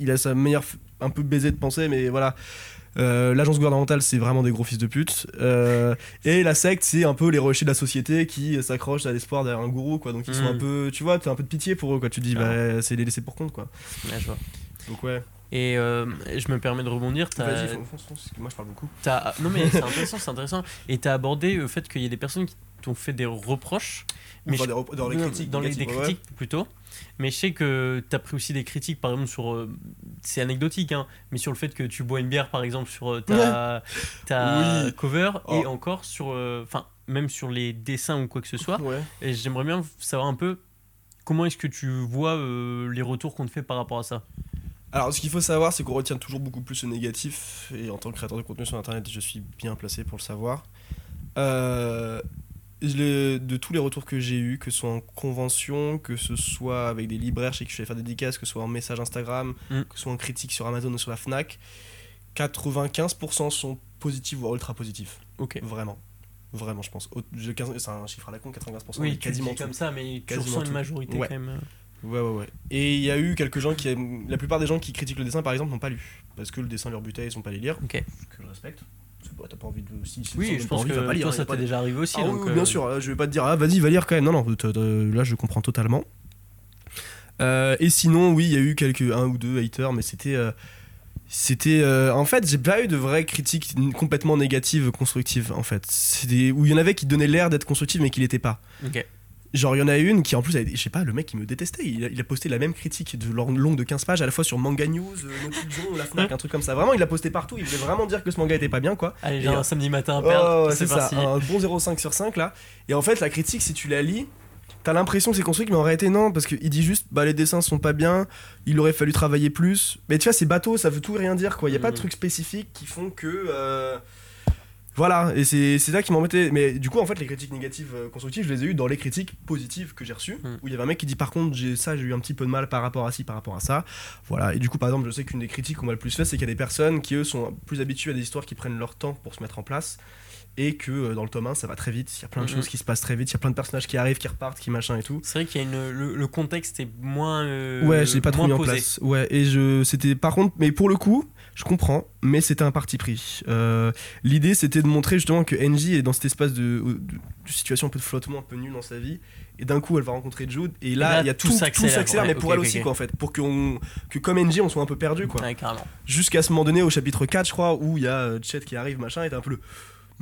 il a sa Un peu baisé de pensée, mais voilà. Euh, L'agence gouvernementale, c'est vraiment des gros fils de pute. Et la secte, c'est un peu les rochers de la société qui s'accrochent à l'espoir derrière un gourou, quoi. Donc ils sont Mm. un peu. Tu vois, t'as un peu de pitié pour eux, quoi. Tu te dis, bah, c'est les laisser pour compte, quoi. Ouais, je vois. Donc ouais. Et euh, je me permets de rebondir. Vas-y, fonce, fonce, moi je parle beaucoup. Non, mais c'est intéressant, c'est intéressant. Et t'as abordé le fait qu'il y ait des personnes qui t'ont fait des reproches. Mais Enfin, je- des rep- dans les critiques. dans les, des négatives, ouais. critiques plutôt. Mais je sais que tu as pris aussi des critiques, par exemple, sur. euh, c'est anecdotique, hein, mais sur le fait que tu bois une bière, par exemple, sur euh, ta, ta Oui. cover, et Oh. encore sur. euh, Enfin, même sur les dessins ou quoi que ce soit. Ouais. Et j'aimerais bien savoir un peu comment est-ce que tu vois les retours qu'on te fait par rapport à ça. Alors, ce qu'il faut savoir, c'est qu'on retient toujours beaucoup plus le négatif. Et en tant que créateur de contenu sur Internet, je suis bien placé pour le savoir. Euh, le- de tous les retours que j'ai eus, que ce soit en convention, que ce soit avec des libraires chez qui je vais faire des dédicaces, que ce soit en message Instagram, Mm. que ce soit en critique sur Amazon ou sur la Fnac, 95% sont positifs voire ultra positifs. Ok. Vraiment. Vraiment, je pense. C'est un chiffre à la con, 95%. mais Oui, tu quasiment dis tout. comme ça, mais tu Quasiment ressens une majorité Ouais. quand même. Euh. Ouais, ouais, ouais. Et il y a eu quelques gens qui aiment. La plupart des gens qui critiquent le dessin, par exemple, n'ont pas lu. Parce que le dessin leur butait, ils sont pas les lire. Ok. Que je respecte. Parce que, bah, t'as pas envie de. Si, si Oui, je pense que pas lire, toi, y a ça pas t'est de- déjà arrivé aussi. Ah donc, oui, euh, bien sûr, euh, je vais pas te dire, ah vas-y, va lire quand même. Non, non, t'as- t'as- là je comprends totalement. Euh, et sinon, oui, il y a eu quelques, un ou deux haters, mais c'était. euh, c'était. euh, en fait, j'ai pas eu de vraies critiques n- complètement négatives, constructives, en fait. C'est des- où il y en avait qui donnaient l'air d'être constructives, mais qui l'étaient pas. Ok. Genre, il y en a une qui, en plus, je sais pas, le mec, il me détestait. Il a, il a posté la même critique de long longue de 15 pages, à la fois sur Manga News, euh, la Fnac, un truc comme ça. Vraiment, il l'a posté partout. Il voulait vraiment dire que ce manga était pas bien, quoi. Allez, euh, un samedi matin à Oh, perdre. c'est ça, un bon 0,5 sur 5 là. Et en fait, la critique, si tu la lis, t'as l'impression que c'est construit, mais en réalité, non, parce qu'il dit juste, bah les dessins sont pas bien, il aurait fallu travailler plus. Mais tu vois, c'est bateau, ça veut tout rien dire, quoi. Il y a pas de Mhm. trucs spécifiques qui font que. euh, Voilà, et c'est ça qui m'embêtait. Mais du coup, en fait, les critiques négatives euh, constructives, je les ai eues dans les critiques positives que j'ai reçues. Mhm. Où il y avait un mec qui dit, par contre, j'ai ça, j'ai eu un petit peu de mal par rapport à ci, par rapport à ça. Voilà, et du coup, par exemple, je sais qu'une des critiques qu'on m'a le plus fait, c'est qu'il y a des personnes qui, eux, sont plus habituées à des histoires qui prennent leur temps pour se mettre en place. Et que euh, dans le tome 1, ça va très vite, il y a plein de Mhm. choses qui se passent très vite, il y a plein de personnages qui arrivent, qui repartent, qui machin et tout. C'est vrai qu'il y a une, le, le contexte est moins. euh, ouais, je l'ai pas trop mis en posé. place. Ouais, et je, c'était par contre, mais pour le coup, je comprends, mais c'était un parti pris. Euh, L'idée, c'était de montrer justement que Angie est dans cet espace de, de- de situation un peu de flottement, un peu nul dans sa vie, et d'un coup, elle va rencontrer Jude, et là, il y a tout tout, s'accélère. Ouais, mais pour elle aussi, quoi, en fait, pour que comme Angie, on soit un peu perdu, quoi. Ouais. Jusqu'à ce moment donné, au chapitre 4, je crois, où il y a euh, Chet qui arrive, machin, et t'as un peu le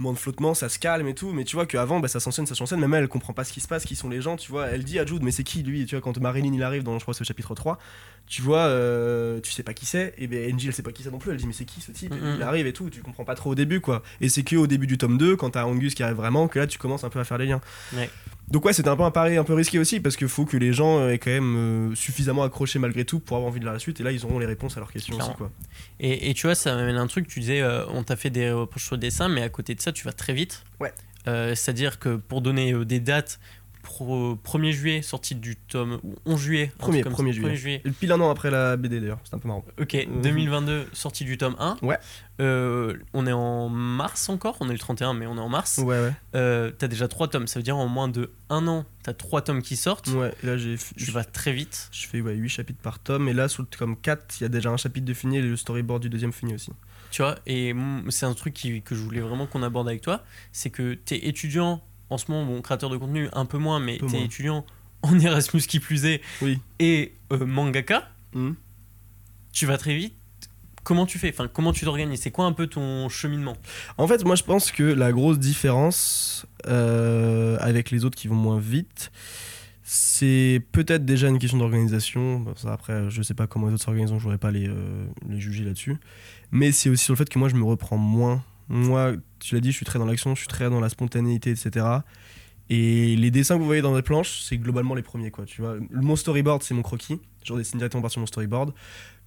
moment de flottement, ça se calme et tout, mais tu vois qu'avant, bah, ça s'enchaîne, ça s'enchaîne, même elle, elle comprend pas ce qui se passe, qui sont les gens, tu vois, elle dit à Jude, mais c'est qui lui, tu vois, quand Marilyn il arrive dans, je crois, ce chapitre 3, tu vois, euh, tu sais pas qui c'est, et ben Angie elle sait pas qui c'est non plus, elle dit, mais c'est qui ce type, Et Mhm. il arrive et tout, tu comprends pas trop au début, quoi, et c'est que au début du tome 2, quand t'as Angus qui arrive vraiment, que là tu commences un peu à faire les liens. Ouais. Donc ouais, c'était un peu un pari un peu risqué aussi parce qu'il faut que les gens aient quand même euh, suffisamment accroché malgré tout pour avoir envie de la suite et là ils auront les réponses à leurs questions aussi quoi. Et, et tu vois, ça m'amène un truc, tu disais, euh, on t'a fait des reproches sur le dessin, mais à côté de ça, tu vas très vite. Ouais. Euh, C'est-à-dire que pour donner euh, des dates, pro- 1er juillet, sortie du tome, ou 11 juillet, Premier, comme 1er ça, juillet. 1er juillet. Et pile un an après la BD d'ailleurs, c'est un peu marrant. Ok, Mhm. 2022, sortie du tome 1. Ouais. Euh, on est en mars encore, on est le 31, mais on est en mars. Ouais ouais. Euh, t'as déjà 3 tomes, ça veut dire en moins de 1 an, t'as 3 tomes qui sortent. Ouais, là j'ai Tu vas très vite. je fais ouais, 8 chapitres par tome et là sur le tome 4, il y a déjà un chapitre de fini et le storyboard du deuxième fini aussi. Tu vois, et c'est un truc qui- que je voulais vraiment qu'on aborde avec toi, c'est que t'es étudiant en ce moment, bon, créateur de contenu un peu moins, mais t'es étudiant en Erasmus qui plus est, Oui. et euh, mangaka, Mhm. tu vas très vite. Comment tu fais? Enfin, comment tu t'organises? C'est quoi un peu ton cheminement? En fait, moi je pense que la grosse différence euh, avec les autres qui vont moins vite, c'est peut-être déjà une question d'organisation. Bon, après, je sais pas comment les autres s'organisent, je voudrais pas les, euh, les juger là-dessus. Mais c'est aussi sur le fait que moi je me reprends moins. Moi, tu l'as dit, je suis très dans l'action, je suis très dans la spontanéité, etc. Et les dessins que vous voyez dans les planches, c'est globalement les premiers, quoi. Tu vois, mon storyboard, c'est mon croquis. Je redessine directement par sur mon storyboard.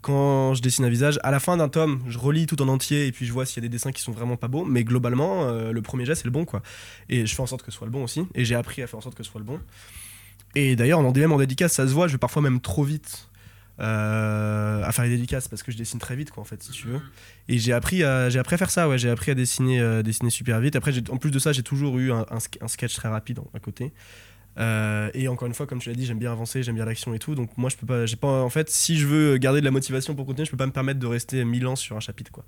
Quand je dessine un visage, à la fin d'un tome, je relis tout en entier et puis je vois s'il y a des dessins qui sont vraiment pas beaux. Mais globalement, euh, le premier jet, c'est le bon, quoi. Et je fais en sorte que ce soit le bon aussi. Et j'ai appris à faire en sorte que ce soit le bon. Et d'ailleurs, même en dédicace, ça se voit, je vais parfois même trop vite euh, à faire les dédicaces parce que je dessine très vite, quoi, en fait, si tu veux. Et j'ai appris, à, j'ai appris à faire ça, ouais. J'ai appris à dessiner, euh, dessiner super vite. Après, en plus de ça, j'ai toujours eu un, un sk- un sketch très rapide à côté. Euh, et encore une fois, comme tu l'as dit, j'aime bien avancer, j'aime bien l'action et tout. Donc moi, je peux pas, j'ai pas, en fait, si je veux garder de la motivation pour continuer, je peux pas me permettre de rester mille ans sur un chapitre, quoi.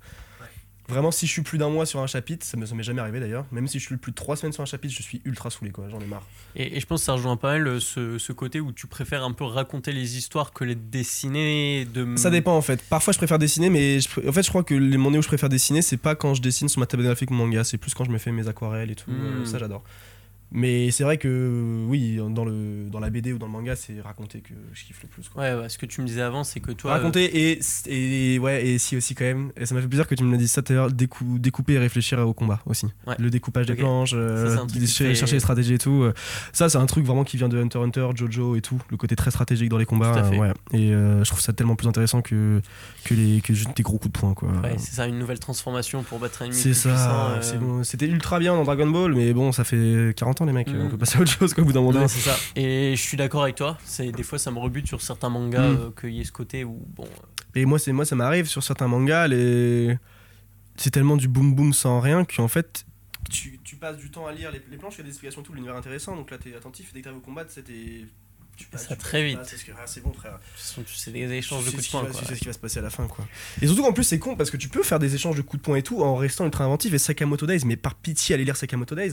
Vraiment, si je suis plus d'un mois sur un chapitre, ça me ça m'est jamais arrivé d'ailleurs. Même si je suis plus de trois semaines sur un chapitre, je suis ultra saoulé, quoi. J'en ai marre. et, et je pense que ça rejoint pas mal euh, ce, ce côté où tu préfères un peu raconter les histoires que les dessiner. De... Ça dépend en fait. Parfois je préfère dessiner, mais je en fait je crois que les moments où je préfère dessiner, c'est pas quand je dessine sur ma table graphique ou manga, c'est plus quand je me fais mes aquarelles et tout. Mm. euh, ça j'adore. Mais c'est vrai que oui, dans, le, dans la BD ou dans le manga, c'est raconter que je kiffe le plus. Quoi. Ouais, ouais, ce que tu me disais avant, c'est que toi. euh, raconter et, et ouais et si aussi quand même. Et ça m'a fait plaisir que tu me l'as dit ça tout à l'heure, décou- découper et réfléchir au combat aussi. Ouais. Le découpage des planches, euh, Ça, chercher, les stratégies et tout. euh, Ça c'est un truc vraiment qui vient de Hunter Hunter, Jojo et tout. Le côté très stratégique dans les combats. Euh, ouais. Et euh, je trouve ça tellement plus intéressant que que les que juste des gros coups de poing quoi. Ouais, c'est ça, une nouvelle transformation pour battre un ennemi C'est ça, euh, bon. c'était ultra bien dans Dragon Ball, mais bon, ça fait 40 ans les mecs, Mm. on peut passer à autre chose quoi, au bout d'un moment. Non, donné. c'est ça. Et je suis d'accord avec toi. C'est des fois ça me rebute sur certains mangas Mm. euh, qu'il y ait ce côté où bon. Et moi, c'est moi, ça m'arrive sur certains mangas, les... c'est tellement du boom boom sans rien qu'en fait, tu, tu passes du temps à lire les, les planches, il y a des explications, tout l'univers intéressant, donc là t'es attentif, dès que t'arrives au combat, c'était. Tu Ça tu très vite. passes, c'est que- ah, c'est bon frère. tu sais des échanges de coups de poing. Tu sais ce qui va se passer à la fin quoi. Et surtout qu'en plus c'est con parce que tu peux faire des échanges de coups de poing et tout en restant ultra inventif et Sakamoto Days, mais par pitié allez lire Sakamoto Days.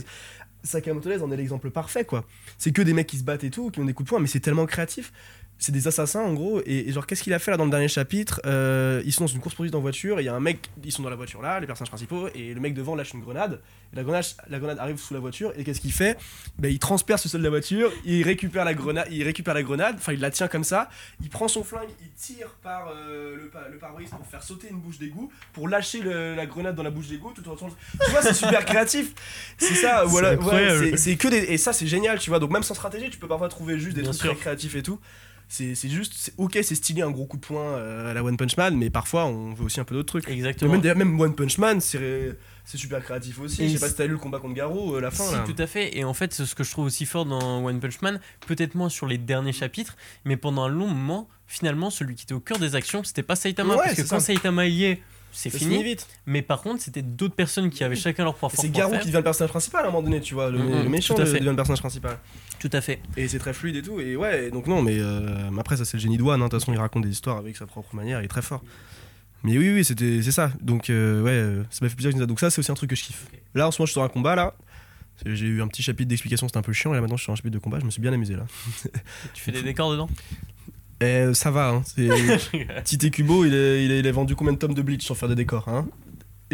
Sakamoto en est l'exemple parfait quoi. C'est que des mecs qui se battent et tout, qui ont des coups de poing, mais c'est tellement créatif. C'est des assassins en gros. Et, et genre qu'est-ce qu'il a fait là dans le dernier chapitre Euh, Ils sont dans une course poursuite en voiture, il y a un mec, ils sont dans la voiture là, les personnages principaux, et le mec devant lâche une grenade. Et la grenade, la grenade arrive sous la voiture, et qu'est-ce qu'il fait? Ben, Il transperce le sol de la voiture, il récupère la grenade, il récupère la grenade, enfin il la tient comme ça, il prend son flingue, il tire par euh, le, pa- le pare-brise pour faire sauter une bouche d'égout, pour lâcher le- la grenade dans la bouche d'égout, tout en Tu vois, c'est super créatif. C'est ça, voilà. c'est- que des. Et ça, c'est génial, tu vois. Donc, même sans stratégie, tu peux parfois trouver juste des Bien trucs sûr. très créatifs et tout. C'est juste. c'est- Ok, c'est stylé un gros coup de poing euh, à la One Punch Man, mais parfois on veut aussi un peu d'autres trucs. Exactement. même, même One Punch Man, c'est super créatif aussi. Et Je sais pas si t'as lu le combat contre Garou, euh, la fin Si, là. tout à fait. Et en fait, ce que je trouve aussi fort dans One Punch Man, peut-être moins sur les derniers chapitres, mais pendant un long moment, finalement, celui qui était au cœur des actions, c'était pas Saitama. Ouais, parce que quand ça. Saitama y est, c'est fini. vite. Mais par contre, c'était d'autres personnes qui avaient chacun leur fort. C'est Garou qui devient le personnage principal à un moment donné, tu vois. Le, méchant de- fait. devient le personnage principal. Tout à fait. Et c'est très fluide et tout. Et ouais, donc non, mais euh, après, ça c'est le génie de One. hein. De toute façon, il raconte des histoires avec sa propre manière, il est très fort. Mais oui, oui, c'était, c'est ça. Donc, euh, ouais, ça m'a fait plaisir que ça. Donc, ça, c'est aussi un truc que je kiffe. Là, en ce moment, je suis sur un combat, là. J'ai eu un petit chapitre d'explication, c'était un peu chiant. Et là, maintenant, je suis sur un chapitre de combat, je me suis bien amusé, là. Tu fais des décors dedans? Euh, ça va, hein. Tite Kubo, il a vendu combien de tomes de Bleach sans faire des décors, hein?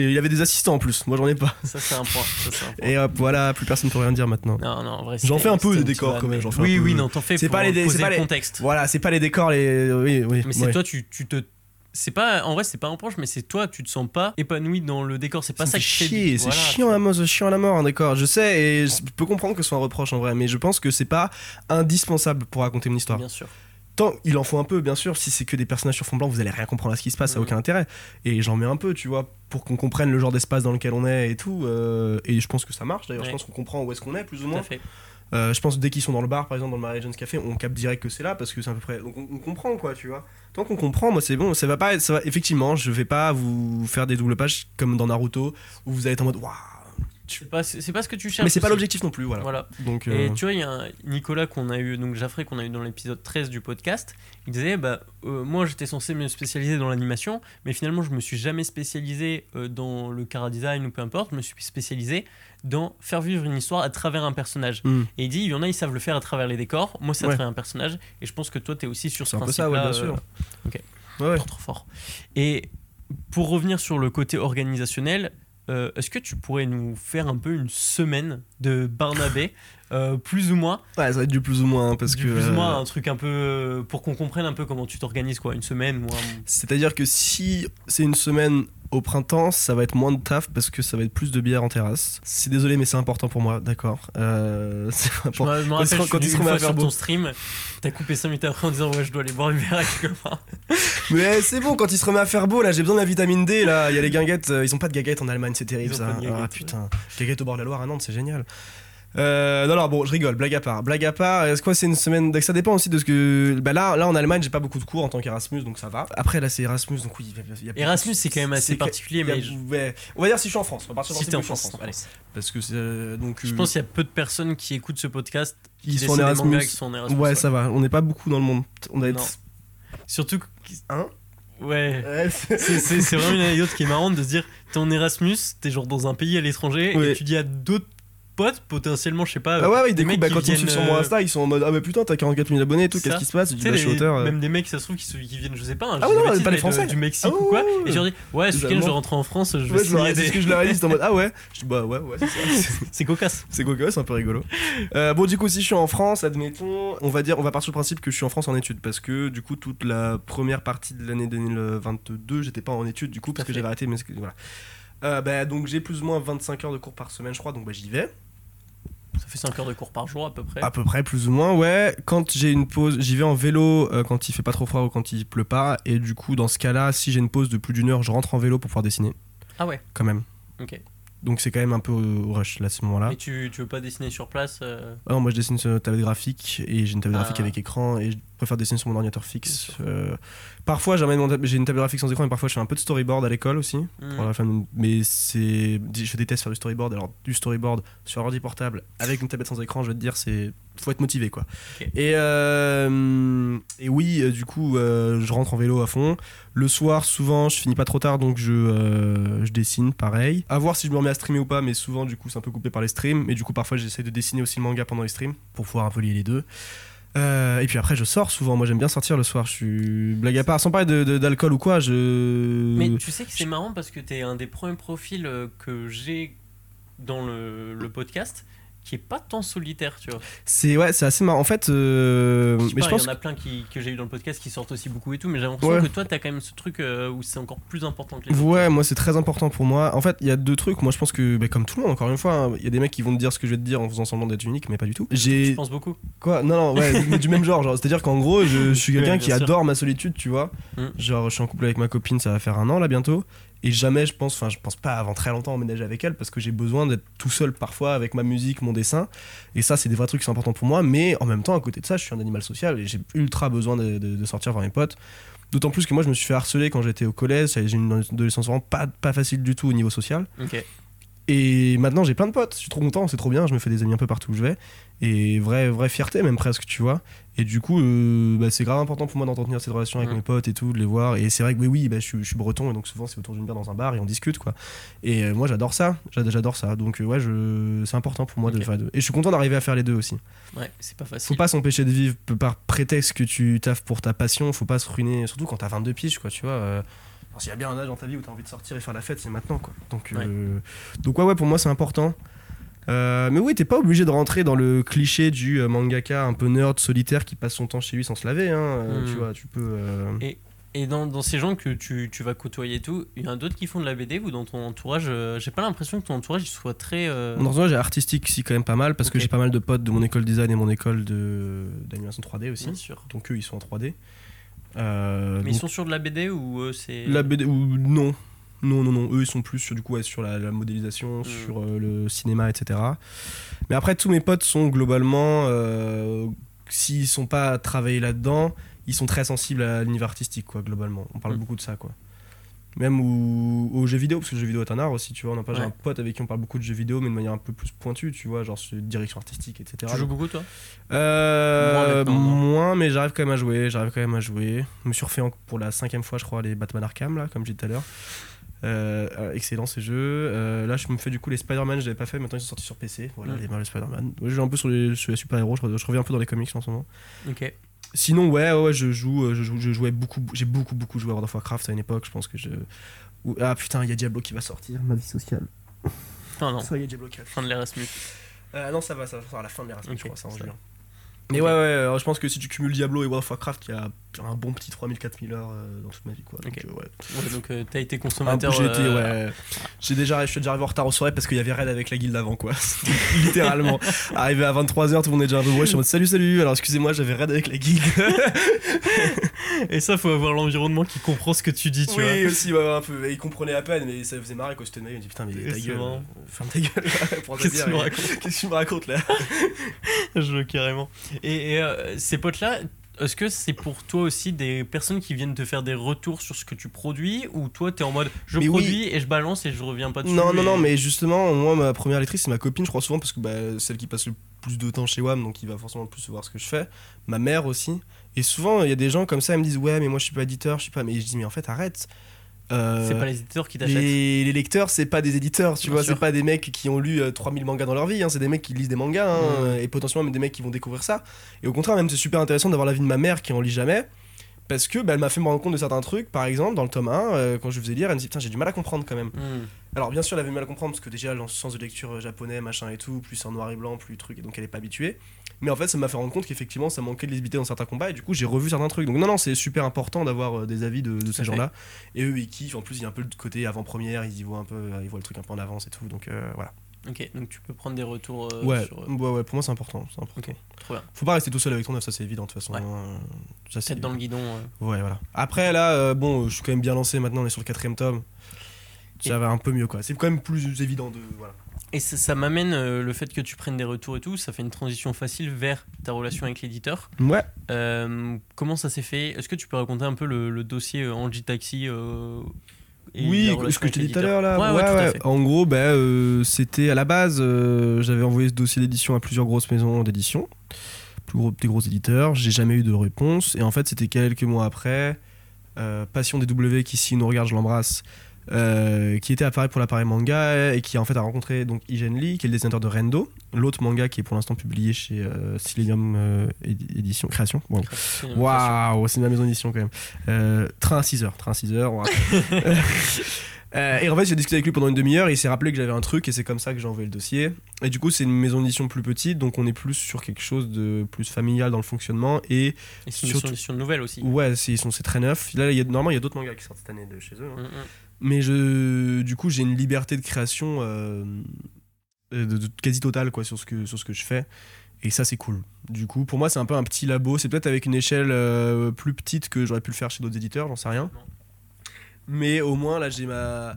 Et il avait des assistants en plus. Moi, j'en ai pas. Ça, c'est un. Ça, un point. Et hop, voilà, plus personne peut rien dire maintenant. Non, non, en vrai, J'en fais un peu des décors, quand même, mais- j'en fais un Oui, peu. oui, non, t'en fais C'est pour pas les dé- poser c'est pas le les- contexte. Voilà, c'est pas les décors, les. Oui, oui. Mais c'est ouais. toi, tu, tu te c'est pas en vrai c'est pas un reproche mais c'est toi tu te sens pas épanoui dans le décor c'est pas ça, te fait chier, c'est voilà, chiant à la mort, c'est chiant à la mort, hein, d'accord. Je sais et je peux comprendre que ce soit un reproche en vrai, mais je pense que c'est pas indispensable pour raconter une histoire. bien sûr Tant il en faut un peu, bien sûr. Si c'est que des personnages sur fond blanc, vous allez rien comprendre à ce qui se passe, ça a Mhm. aucun intérêt. Et j'en mets un peu, tu vois, pour qu'on comprenne le genre d'espace dans lequel on est et tout. euh, et je pense que ça marche. D'ailleurs, je pense qu'on comprend où est-ce qu'on est, plus ou moins. fait Euh, je pense que dès qu'ils sont dans le bar, par exemple dans le Mary Jones Café, on capte direct que c'est là parce que c'est à peu près. Donc on, on comprend quoi, tu vois. Tant qu'on comprend, moi c'est bon. Ça va pas. être- Ça va... Effectivement, je vais pas vous faire des doubles pages comme dans Naruto où vous allez être en mode waouh. C'est pas ce que tu cherches Mais c'est pas l'objectif non plus, voilà. voilà Donc Et euh, tu vois, il y a un Nicolas qu'on a eu, donc Jaffrey qu'on a eu dans l'épisode 13 du podcast. Il disait, bah, euh, moi j'étais censé me spécialiser dans l'animation, mais finalement je me suis jamais spécialisé euh, dans le cara design ou peu importe. Je me suis spécialisé dans faire vivre une histoire à travers un personnage. hmm. Et il dit, il y en a, ils savent le faire à travers les décors. Moi, c'est à Ouais. travers un personnage. Et je pense que toi, tu es aussi sur ce C'est un peu principe ça, ouais, bien sûr. ok. Ouais, ouais. Trop, trop fort. Et pour revenir sur le côté organisationnel, est-ce que tu pourrais nous faire un peu une semaine de Barnabé, euh, plus ou moins Ouais, ça va être du plus ou moins hein, parce du que. plus ou euh, moins un truc un peu euh, pour qu'on comprenne un peu comment tu t'organises quoi une semaine ou un... C'est-à-dire que si c'est une semaine au printemps, ça va être moins de taf parce que ça va être plus de bière en terrasse. C'est désolé, mais c'est important pour moi, d'accord. Euh, c'est important. je me quand il rappelle quand fois faire sur beau. ton stream t'as coupé 5 minutes après en disant ouais je dois aller boire une bière avec copain Mais c'est bon, quand il se remet à faire beau, là, j'ai besoin de la vitamine D. Là, il y a les guinguettes. euh, ils ont pas de guinguettes en Allemagne, c'est terrible ça. ah putain, guinguettes au bord de la Loire à Nantes, c'est génial. Euh, non, non, bon, je rigole, blague à part. Blague à part, est-ce que c'est une semaine Ça dépend aussi de ce que. Bah là, là en Allemagne, j'ai pas beaucoup de cours en tant qu'Erasmus, donc ça va. Après, là, c'est Erasmus, donc oui. y a- Erasmus c'est quand même assez particulier mais je, ouais. On va dire si je suis en France. On va partir si t'es en France, en Allez. France. Parce que c'est. euh, donc. je euh, pense qu'il y a peu de personnes qui écoutent ce podcast qui Ils sont en Erasmus. mangas qui sont en Erasmus Ouais, ça va. On n'est pas beaucoup dans le monde. On être. surtout que- Hein ouais Ouais, c'est vraiment une anecdote qui est marrante de se dire t'es en Erasmus, t'es genre dans un pays à l'étranger Ouais. et tu dis à d'autres potes potentiellement, je sais pas, Ah ouais, ouais, des des mecs bah, qui quand ils me suivent sur mon euh, Insta, ils sont en mode Ah, mais putain, t'as 44 000 abonnés et tout, qu'est-ce qui se passe sais, Bah, suis auteur. euh. même des mecs, ça se trouve, qui, se- qui viennent, je sais pas, hein, Ah ouais, non, pas les de- Français. du Mexique Ah ou quoi, ouais, ouais. et je leur dis, ouais, ce week-end, je rentre en France, je vais signer des. ce que je leur ai dit, en mode Ah ouais Je dis Bah ouais, ouais, c'est ça. C'est cocasse. C'est c'est un peu rigolo. Euh, bon, du coup, si je suis en France, admettons, on va dire, on va partir du principe que je suis en France en études parce que du coup, toute la première partie de l'année 2022, j'étais pas en études du coup parce que j'avais arrêté. Mais voilà. Euh, bah, donc j'ai plus ou moins 25 heures de cours par semaine, je crois, donc bah, j'y vais. Ça fait 5 heures de cours par jour à peu près. À peu près, plus ou moins, ouais. Quand j'ai une pause, j'y vais en vélo euh, quand il fait pas trop froid ou quand il pleut pas. Et du coup, dans ce cas-là, si j'ai une pause de plus d'une heure, je rentre en vélo pour pouvoir dessiner, Ah ouais, quand même. ok. Donc c'est quand même un peu au rush là, à ce moment-là. Et tu, tu veux pas dessiner sur place euh, Ah non, moi je dessine sur une tablette graphique et j'ai une tablette Ah. graphique avec écran et je préfère dessiner sur mon ordinateur fixe. Euh, parfois j'ai une tablette graphique sans écran et parfois je fais un peu de storyboard à l'école aussi. Pour la fin de- Mais c'est, je déteste faire du storyboard. Alors du storyboard sur ordi portable avec une tablette sans écran, je vais te dire, c'est faut être motivé quoi. Et euh, et oui, euh, du coup, euh, je rentre en vélo à fond. Le soir, souvent, je finis pas trop tard, donc je, je dessine pareil. À voir si je me remets à streamer ou pas, mais souvent, du coup, c'est un peu coupé par les streams. Et du coup, parfois, j'essaie de dessiner aussi le manga pendant les streams pour pouvoir un peu lier les deux. Euh, et puis après, je sors souvent. Moi, j'aime bien sortir le soir. Je suis blague à part, sans parler de- de- d'alcool ou quoi. Je. Mais tu sais que c'est marrant parce que t'es un des premiers profils euh, que j'ai dans le podcast qui est pas tant solitaire, tu vois. C'est ouais, c'est assez marrant. En fait, euh, Je sais mais pas, je pense il y en a plein qui, que j'ai eu dans le podcast qui sortent aussi beaucoup et tout, mais j'ai l'impression Ouais. que toi, t'as quand même ce truc euh, où c'est encore plus important que les autres. Ouais, moi c'est très important pour moi. En fait, il y a deux trucs. Moi je pense que, bah, comme tout le monde, encore une fois, hein, il y a des mecs qui vont te dire ce que je vais te dire en faisant semblant d'être unique, mais pas du tout. Je J'ai. pense beaucoup. Quoi? Non, non, ouais, mais du même genre. genre C'est-à-dire qu'en gros, je, je suis quelqu'un Ouais, qui sûr. adore ma solitude, tu vois. Mm. Genre, je suis en couple avec ma copine, ça va faire un an là bientôt. Et jamais, je pense, enfin, je pense pas avant très longtemps emménager avec elle parce que j'ai besoin d'être tout seul parfois avec ma musique, mon dessin. Et ça, c'est des vrais trucs qui sont importants pour moi. Mais en même temps, à côté de ça, je suis un animal social et j'ai ultra besoin de, sortir voir mes potes. D'autant plus que moi, je me suis fait harceler quand j'étais au collège. J'ai une adolescence vraiment pas, pas facile du tout au niveau social. Et maintenant, j'ai plein de potes. Je suis trop content, c'est trop bien. Je me fais des amis un peu partout où je vais. Et vraie, vraie fierté, même presque, tu vois. Et du coup, euh, bah, c'est grave important pour moi d'entretenir cette relation avec Mm. mes potes et tout, de les voir. Et c'est vrai que oui, oui, bah, je, suis- je suis breton et donc souvent c'est autour d'une bière dans un bar et on discute, quoi. Et euh, moi, j'adore ça. J'ad- J'adore ça. Donc, euh, ouais, je... c'est important pour moi de faire les deux. Et je suis content d'arriver à faire les deux aussi. Ouais, c'est pas facile. Faut pas s'empêcher de vivre par prétexte que tu taffes pour ta passion. Faut pas se ruiner, surtout quand t'as 22 piges, quoi, tu vois. S'il y a bien un âge dans ta vie où t'as envie de sortir et faire la fête, c'est maintenant, quoi. Donc, euh, donc ouais, ouais, pour moi, c'est important. Euh, mais oui, t'es pas obligé de rentrer dans le cliché du euh, mangaka un peu nerd, solitaire, qui passe son temps chez lui sans se laver. Hein, euh, Mm. Tu vois, tu peux. euh, Et dans, dans, ces gens que tu, tu vas côtoyer et tout, il y en a d'autres qui font de la BD ou dans ton entourage euh, J'ai pas l'impression que ton entourage soit très. Euh... Mon entourage est artistique ici quand même pas mal parce okay. que j'ai pas mal de potes de mon école design et mon école d'animation 3D aussi. Bien sûr. Donc eux ils sont en 3D. Euh, Mais ils sont sur de la BD ou eux c'est. La BD ou non. Non, non, non. Eux, ils sont plus sur, du coup, ouais, sur la, la modélisation, Mm. sur euh, le cinéma, etc. Mais après, tous mes potes sont globalement, euh, s'ils sont pas travaillés là-dedans, ils sont très sensibles à l'univers artistique, quoi, globalement. On parle Mm. beaucoup de ça, quoi. Même au- aux jeux vidéo, parce que le jeu vidéo est un art aussi, tu vois. On a pas, j'ai un pote avec qui on parle beaucoup de jeux vidéo, mais de manière un peu plus pointue, tu vois, genre sur direction artistique, etc. Tu joues beaucoup toi? Euh, Moins mais j'arrive quand même à jouer. J'arrive quand même à jouer. Je me suis refait en- pour la cinquième fois, je crois, les Batman Arkham, là, comme j'ai dit tout à l'heure. Euh, euh, excellent ces jeux. Euh, là, je me fais du coup les Spider-Man, je l'avais pas fait. Maintenant, ils sont sortis sur PC. Voilà, Mm. les Marvel Spider-Man. Ouais, je joue un peu sur les, super-héros. Je, je reviens un peu dans les comics en ce moment. Ok. Sinon, ouais, ouais, je joue. euh, Je, joue, je jouais beaucoup. J'ai beaucoup, beaucoup joué à World of Warcraft à une époque. Je pense que je. Ah putain, il y a Diablo qui va sortir. Ma vie sociale. Non, non. Ça y est, Diablo 4. Fin de l'Erasmus. Euh, non, ça va, ça va faire à la fin de l'Erasmus, je crois, ça en juin. Mais ouais, ouais, alors je pense que si tu cumules Diablo et World of Warcraft, il y a un bon petit 3000-4000 heures euh, dans toute ma vie, quoi. Donc, euh, ouais. Ouais, donc euh, t'as été consommateur. j'ai été, euh, ouais. J'ai déjà, je suis déjà arrivé en retard aux soirées parce qu'il y avait raid avec la guilde avant, quoi. Littéralement. Arrivé à 23h, tout le monde est déjà un peu je suis en mode salut, salut. Alors excusez-moi, j'avais raid avec la guilde. Et ça, faut avoir l'environnement qui comprend ce que tu dis, tu oui, vois. aussi, ouais, un peu. Et il comprenait à peine, mais ça faisait marrer quand j'étais vie. Il me dit putain, mais ta gueule. euh, Ferme ta gueule. Qu'est-ce que tu me racontes Qu'est-ce que tu me racontes là? Je veux carrément. Et, et, euh, ces potes-là, est-ce que c'est pour toi aussi des personnes qui viennent te faire des retours sur ce que tu produis ou toi t'es en mode je Mais oui. produis et je balance et je reviens pas dessus Non, non, et- non, mais justement, moi, ma première lectrice, c'est ma copine, je crois souvent, parce que bah, celle qui passe le plus de temps chez WAM, donc il va forcément le plus voir ce que je fais. Ma mère aussi. Et souvent, il y a des gens comme ça, ils me disent Ouais, mais moi, je suis pas éditeur, je suis pas. Mais je dis Mais en fait, arrête. Euh, C'est pas les éditeurs qui t'achètent. les, les lecteurs, c'est pas des éditeurs, tu Bien vois, c'est pas des mecs qui ont lu euh, 3000 mangas dans leur vie, hein, c'est des mecs qui lisent des mangas, hein, Mm. et potentiellement même des mecs qui vont découvrir ça. Et au contraire, même c'est super intéressant d'avoir l'avis de ma mère qui en lit jamais, parce que bah, elle m'a fait me rendre compte de certains trucs, par exemple, dans le tome 1, euh, quand je faisais lire, elle me dit Putain, j'ai du mal à comprendre quand même. Hmm. Alors bien sûr, elle avait du mal à comprendre parce que déjà, le sens de lecture euh, japonais, machin et tout, plus en noir et blanc, plus truc, et donc elle est pas habituée. Mais en fait, ça m'a fait rendre compte qu'effectivement, ça manquait de lisibilité dans certains combats, et du coup, j'ai revu certains trucs. Donc non, non, c'est super important d'avoir euh, des avis de, de ces gens-là. Et eux, ils kiffent. En plus, il y a un peu le côté avant-première, ils y voient un peu, ils voient le truc un peu en avance et tout. Donc euh, voilà. Ok, donc tu peux prendre des retours euh, ouais, sur. euh, ouais, ouais, pour moi, c'est important. c'est important. Ok, trop bien. Faut pas rester tout seul avec ton œuf, ça c'est évident de toute façon. Ouais. hein. Ça, c'est- dans le guidon. euh. Ouais, voilà. Après, là, euh, bon, je suis quand même bien lancé maintenant, on est sur le quatrième tome. Ça va un peu mieux, quoi. C'est quand même plus évident de. Voilà. Et ça, ça m'amène euh, le fait que tu prennes des retours et tout, ça fait une transition facile vers ta relation avec l'éditeur. Ouais. Euh, comment ça s'est fait? Est-ce que tu peux raconter un peu le, le dossier euh, Angie Taxi euh, Oui, ce que je t'ai dit tout à l'heure là. Ouais, ouais, tout à fait. En gros, bah, euh, c'était à la base, euh, j'avais envoyé ce dossier d'édition à plusieurs grosses maisons d'édition, plus gros, des gros éditeurs. J'ai jamais eu de réponse. Et en fait, c'était quelques mois après, euh, Passion des W qui s'il nous regarde, je l'embrasse. Euh, qui était appareil pour l'appareil manga et qui en fait a rencontré donc Igen Lee qui est le dessinateur de Rendo l'autre manga qui est pour l'instant publié chez euh, euh, édi- édition création Wow. C'est. Waouh, ma maison d'édition quand même. Euh, train à 6 heures, train à 6 heures. Euh, et en fait, j'ai discuté avec lui pendant une demi-heure et il s'est rappelé que j'avais un truc et c'est comme ça que j'ai envoyé le dossier. Et du coup, c'est une maison d'édition plus petite, donc on est plus sur quelque chose de plus familial dans le fonctionnement. Et Et c'est une surtout- solution nouvelle aussi. ouais, c'est, ils sont, c'est très neuf. Là, il y a, normalement, il y a d'autres mangas qui sortent cette année de chez eux. hein. Mm, mm. Mais je, du coup, j'ai une liberté de création euh, de, de- quasi totale quoi, sur, ce que, sur ce que je fais. Et ça, c'est cool. Du coup, pour moi, c'est un peu un petit labo. C'est peut-être avec une échelle euh, plus petite que j'aurais pu le faire chez d'autres éditeurs, j'en sais rien. Mais au moins, là, j'ai ma.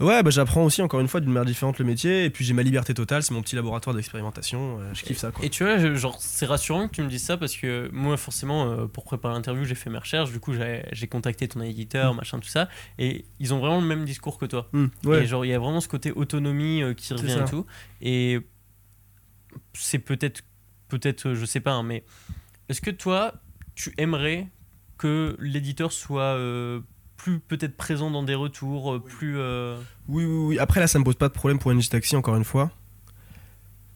Ouais, bah, j'apprends aussi, encore une fois, d'une manière différente le métier. Et puis, j'ai ma liberté totale. C'est mon petit laboratoire d'expérimentation. euh, je kiffe ça, quoi. Et tu vois, je- genre, c'est rassurant que tu me dises ça parce que moi, forcément, euh, pour préparer l'interview, j'ai fait mes recherches. Du coup, j'ai j'ai contacté ton éditeur, Mm. machin, tout ça. Et ils ont vraiment le même discours que toi. Hmm, Et genre, il y a vraiment ce côté autonomie euh, qui revient et tout. Et c'est peut-être, peut-être, je sais pas, hein, mais est-ce que toi, tu aimerais que l'éditeur soit plus peut-être présent dans des retours, euh, plus. euh, Oui, oui, oui. Après, là, ça me pose pas de problème pour NJ Taxi, encore une fois.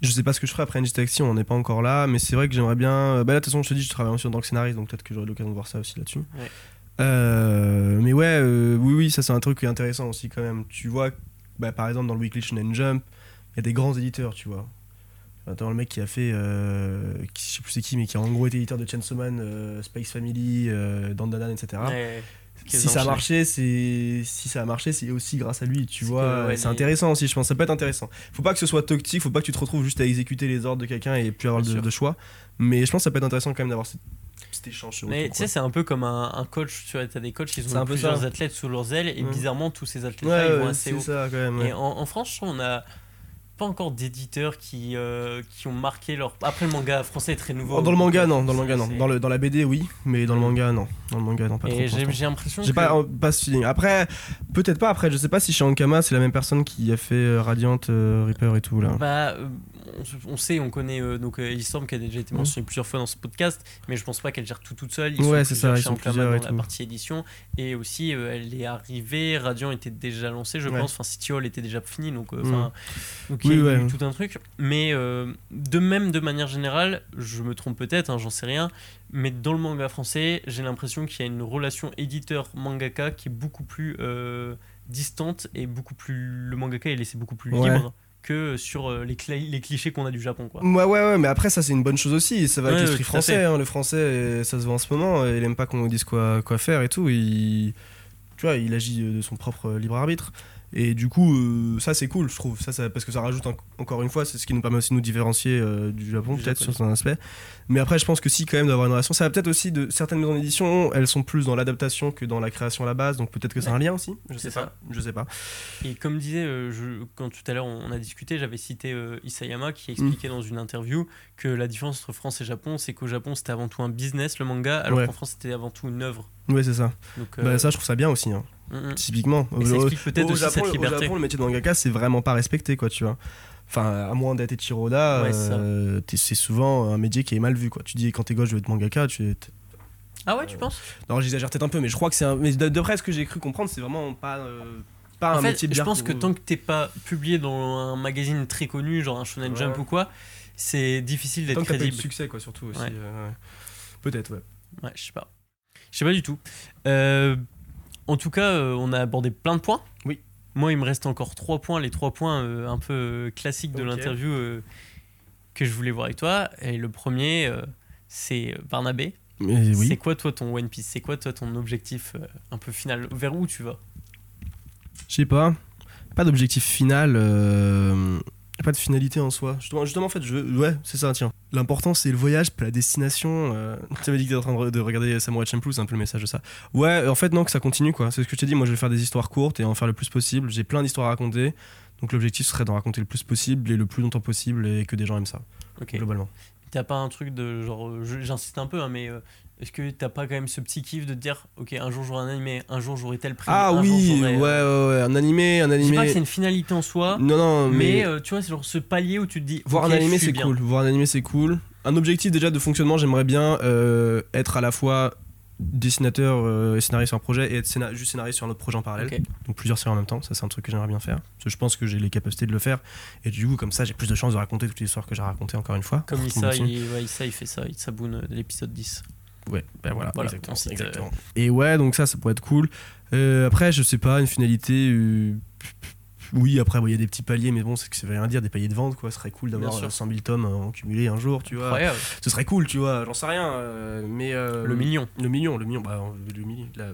Je sais pas ce que je ferai après NJ Taxi, on n'est pas encore là, mais c'est vrai que j'aimerais bien. Bah là, de toute façon, je te dis, je travaille aussi en tant que scénariste, donc peut-être que j'aurai l'occasion de voir ça aussi là-dessus. Ouais. Euh, mais ouais, euh, oui, oui, ça c'est un truc intéressant aussi quand même. Tu vois, bah, par exemple, dans le Weekly Shonen Jump, il y a des grands éditeurs, tu vois. Attends, le mec qui a fait, euh, qui, je sais plus c'est qui, mais qui a en gros été éditeur de Chainsaw Man, euh, Space Family, euh, Dandadan, etc. ouais. Si ça a marché, c'est si ça a marché, c'est aussi grâce à lui, tu vois. ouais, c'est mais- intéressant aussi, je pense. Ça peut être intéressant. Faut pas que ce soit toxique, faut pas que tu te retrouves juste à exécuter les ordres de quelqu'un et plus avoir de, choix. Mais je pense que ça peut être intéressant quand même d'avoir cet, cet échange. sur Mais tu sais, c'est un peu comme un, un coach, tu vois, t'as des coachs qui ont un peu plusieurs ça. athlètes sous leurs ailes, et Ouais. bizarrement, tous ces athlètes-là, Ouais, ils vont assez c'est haut. ça quand même. Et en, en France, on a pas encore d'éditeurs qui, euh, qui ont marqué leur. Après, le manga français est très nouveau. Dans le manga, donc, non. Dans le manga, non. Dans, le, dans la BD, oui. Mais dans le manga, non. Dans le manga, non. Pas. Et j'ai l'impression J'ai que. pas, pas ce feeling. Après, peut-être pas. Après, je sais pas si chez Ankama, c'est la même personne qui a fait euh, Radiant, euh, Reaper et tout là. Bah, euh, on, on sait, on connaît euh, donc euh, Elistorm qui a déjà été mentionnée plusieurs fois dans ce podcast, mais je pense pas qu'elle gère tout toute seule. Ils Ouais, c'est ça, ils sont plusieurs dans la partie édition, et aussi euh, elle est arrivée, Radiant était déjà lancé, je Ouais. pense. Enfin, City Hall était déjà fini, donc euh, donc il y a eu ouais. tout un truc. Mais de même, de manière générale, je me trompe peut-être, hein, j'en sais rien, mais dans le manga français, j'ai l'impression qu'il y a une relation éditeur-mangaka qui est beaucoup plus distante et beaucoup plus. Le mangaka est laissé beaucoup plus libre que sur euh, les, cli- les clichés qu'on a du Japon, quoi. Ouais, ouais, ouais, mais après, ça, c'est une bonne chose aussi. Ça va avec Ouais, l'esprit à fait. français. hein. Le français, euh, ça se voit en ce moment. euh, Il aime pas qu'on nous dise quoi, quoi faire et tout. Il, tu vois, il agit de son propre libre arbitre. Et du coup, euh, ça, c'est cool, je trouve. Ça, ça, parce que ça rajoute en- encore une fois, c'est ce qui nous permet aussi de nous différencier euh, du Japon, peut-être, sur un aspect. Mais après, je pense que si, quand même, d'avoir une relation. Ça va peut-être aussi de certaines maisons d'édition, elles sont plus dans l'adaptation que dans la création à la base. Donc peut-être que c'est Ouais. un lien aussi. Je sais C'est pas. ça. Je sais pas. Et comme disait, euh, je, quand tout à l'heure on a discuté, j'avais cité Isayama qui expliquait dans une interview que la différence entre France et Japon, c'est qu'au Japon c'était avant tout un business, le manga, alors Ouais. qu'en France c'était avant tout une œuvre. Ouais, c'est ça. Donc, Bah, ça, je trouve ça bien aussi. hein. Mm, mm. Typiquement. Et ça Au- explique peut-être au aussi Japon, cette Au liberté. Japon, le métier de mangaka, c'est vraiment pas respecté, quoi, tu vois. Enfin, à moins d'être Ichiroda, Ouais, euh, c'est souvent un métier qui est mal vu, quoi. Tu dis, quand t'es gauche, je veux être mangaka, tu Ah ouais, tu penses? Non, j'exagère peut-être un peu, mais je crois que c'est un. Mais de- d'après ce que j'ai cru comprendre, c'est vraiment pas, euh, pas En un fait, métier je pense que tant que t'es pas publié dans un magazine très connu, genre un Shonen Ouais. Jump ou quoi, c'est difficile Tant d'être que t'as pas eu de crédible. succès, quoi, surtout aussi. Euh, ouais. Peut-être, ouais. Ouais, je sais pas. Je sais pas du tout. Euh, en tout cas, euh, on a abordé plein de points. Oui. Moi, il me reste encore trois points, les trois points euh, un peu euh, classiques de l'interview euh, que je voulais voir avec toi. Et le premier, euh, c'est Barnabé. Mais C'est quoi toi ton One Piece? C'est quoi toi ton objectif euh, un peu final? Vers où tu vas? Je sais pas. Pas d'objectif final. euh, Pas de finalité en soi. Justement, justement en fait, je veux- Ouais, c'est ça, tiens. L'important, c'est le voyage, pas la destination. euh. Tu m'avais dit que t'étais en train de, re- de regarder Samurai Champloo, c'est un peu le message de ça. Ouais, en fait, non, que ça continue, quoi. C'est ce que je t'ai dit. Moi, je vais faire des histoires courtes et en faire le plus possible. J'ai plein d'histoires à raconter. Donc, l'objectif serait d'en raconter le plus possible et le plus longtemps possible et que des gens aiment ça, Ok. globalement. T'as pas un truc de genre, euh, j'insiste un peu, hein, mais euh, est-ce que t'as pas quand même ce petit kiff de te dire, ok, un jour j'aurai un animé, un jour j'aurai tel prix, Ah un oui, ouais, euh, ouais, ouais. Un animé, un Je dis pas que animé. c'est une finalité en soi, Non, non, mais, mais. euh, tu vois, c'est genre ce palier où tu te dis. Voir un animé c'est cool. Voir un animé c'est cool. Un objectif déjà de fonctionnement, j'aimerais bien euh, être à la fois dessinateur euh, et scénariste sur un projet et être scéna- juste scénariste sur un autre projet en parallèle. Donc plusieurs séries en même temps, ça c'est un truc que j'aimerais bien faire. Parce que je pense que j'ai les capacités de le faire. Et du coup comme ça j'ai plus de chances de raconter toutes les histoires que j'ai racontées encore une fois. Comme Issa, il, ouais, Issa, il fait ça, Issa Boone euh, de l'épisode 10. Ouais, ben voilà, Voilà, exactement. Et ouais, donc ça, ça pourrait être cool. Euh, après, je sais pas, une finalité. euh, Oui, après, bon, il y a des petits paliers, mais bon, c'est que ça veut rien dire, des paliers de vente, quoi. Ce serait cool d'avoir Bien sûr. euh, 100 000 tomes en cumulé un jour, tu vois. Incroyable. Ce serait cool, tu vois, j'en sais rien. euh, mais. euh, Le million. Le million, le million, bah, le million. La,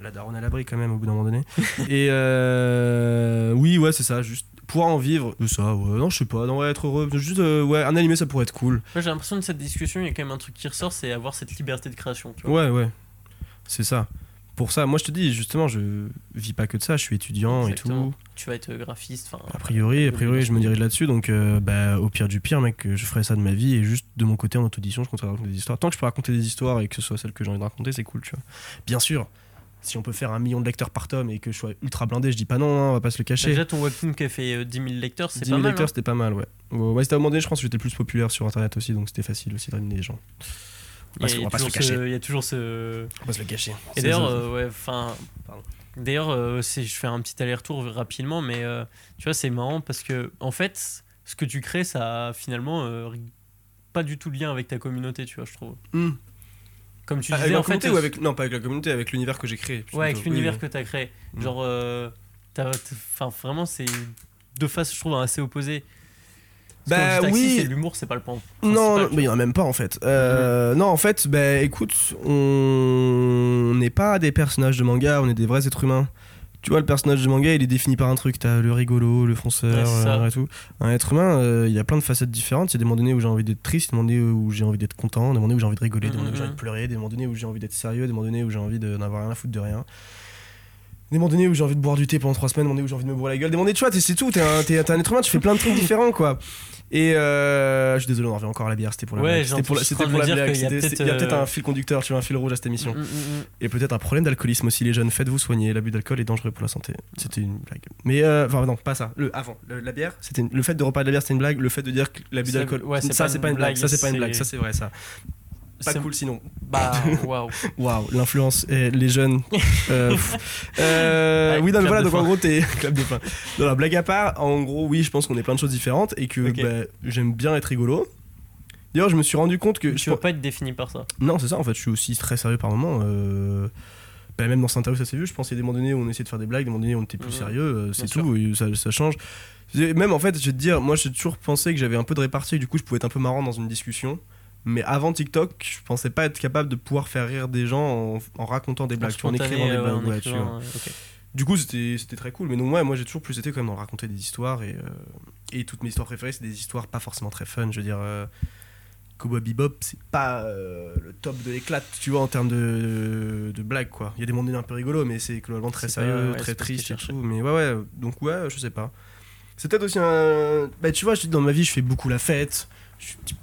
la daronne à l'abri, quand même, au bout d'un moment donné. Et euh, oui, ouais, c'est ça, juste pouvoir en vivre de ça, ouais. Non, je sais pas, non, ouais, être heureux. Juste, euh, ouais, un animé, ça pourrait être cool. Moi, j'ai l'impression que cette discussion, il y a quand même un truc qui ressort, c'est avoir cette liberté de création. Tu vois. Ouais, ouais. C'est ça. Pour ça, moi je te dis, justement, je vis pas que de ça, je suis étudiant Exactement. et tout. Tu vas être graphiste. A priori, a priori je me dirige là-dessus, donc euh, bah, au pire du pire, mec, je ferai ça de ma vie et juste de mon côté en auto-édition, je compte raconter des histoires. Tant que je peux raconter des histoires et que ce soit celles que j'ai envie de raconter, c'est cool, tu vois. Bien sûr, si on peut faire un million de lecteurs par tome et que je sois ultra blindé, je dis pas non, hein, on va pas se le cacher. déjà, ton webtoon qui a fait euh, 10 000 lecteurs, c'est 10 pas 000 mal. lecteurs, hein. c'était pas mal, ouais. Ouais, c'était à un moment donné, je pense que j'étais plus populaire sur internet aussi, donc c'était facile aussi de ramener des gens. Il y a- Parce il y qu'on a va pas se le toujours ce- cacher. Il y a toujours ce. On va se le cacher. Et d'ailleurs, euh, ouais, enfin. D'ailleurs, euh, je fais un petit aller-retour rapidement, mais euh, tu vois, c'est marrant parce que, en fait, ce que tu crées, ça a finalement euh, pas du tout de lien avec ta communauté, tu vois, je trouve. Hmm. Comme tu Avec disais, la en fait. communauté ou avec... Non, pas avec la communauté, avec l'univers que j'ai créé. Ouais, avec l'univers Oui, que tu as créé. Mm. Genre, euh, enfin, vraiment, c'est deux faces, je trouve, assez opposées. Bah taxi, oui. c'est l'humour, c'est pas le point. Non, mais il y en a même pas en fait. Euh, Non, en fait, bah écoute, on n'est pas des personnages de manga, on est des vrais êtres humains. Tu vois, le personnage de manga, il est défini par un truc. T'as le rigolo, le fonceur, Ouais, euh, et tout. Un être humain, euh, il y a plein de facettes différentes. Il y a des moments donnés où j'ai envie d'être triste, des moments donnés où j'ai envie d'être content, des moments donnés où j'ai envie de rigoler, des moments donnés où j'ai envie de pleurer, des moments donnés où j'ai envie d'être sérieux, des moments donnés où j'ai envie de n'avoir rien à foutre de rien. Des moments donnés où j'ai envie de boire du thé pendant trois semaines, des moments donnés où j'ai envie de me bourrer la gueule, des moments donnés, tu vois, c'est tout. T'es un, un être humain, tu fais plein de trucs différents, quoi. Et euh, je suis désolé, on en revient encore à la bière, c'était pour la Ouais, blague. C'était pour la, pour la blague. Il y a peut-être euh, un fil conducteur, tu vois, un fil rouge à cette émission. Mm, mm, mm. Et peut-être un problème d'alcoolisme aussi, les jeunes. Faites-vous soigner, l'abus d'alcool est dangereux pour la santé. C'était une blague. Mais, euh, enfin, non, pas ça. Le avant, le- la bière, c'était une- le fait de reparler de la bière, c'était une blague. Le fait de dire que l'abus d'alcool, ouais, ça, c'est pas une blague. Ça, c'est pas une blague. Ça, c'est vrai, ça. Pas C'est- cool sinon. Bah, waouh. Waouh, l'influence, et les jeunes. euh. Euh, oui, non, mais voilà, donc en gros, t'es. clap de fin. Non, la blague à part, en gros, oui, je pense qu'on est plein de choses différentes et que bah, j'aime bien être rigolo. D'ailleurs, je me suis rendu compte que. Tu je veux pas être défini par ça? Non, c'est ça, en fait, je suis aussi très sérieux par moment. Euh... bah, même dans cette interview, ça s'est vu. Je pense qu'il y a des moments donnés où on essayait de faire des blagues, des moments donnés où on était plus Mhm. sérieux, euh, c'est Bien tout, et ça, ça change. Même en fait, je vais te dire, moi j'ai toujours pensé que j'avais un peu de répartie, et du coup je pouvais être un peu marrant dans une discussion. Mais avant TikTok, je pensais pas être capable de pouvoir faire rire des gens en, en racontant des blagues, en Spontané, écrivant des blagues. en ouais, tu vois. Du coup, c'était très cool. Mais non, ouais, moi j'ai toujours plus été quand même dans raconter des histoires, et, euh, et toutes mes histoires préférées, c'est des histoires pas forcément très fun. Je veux dire. euh, Cowboy Bebop, c'est pas euh, le top de l'éclate, tu vois, en termes de, de blagues, quoi. Il y a des donnés un peu rigolos, mais c'est globalement très sérieux, ouais, très triste et tout. Mais ouais, ouais, donc ouais, je sais pas. C'est peut-être aussi un. Bah, tu vois, je dis dans ma vie, je fais beaucoup la fête. Je suis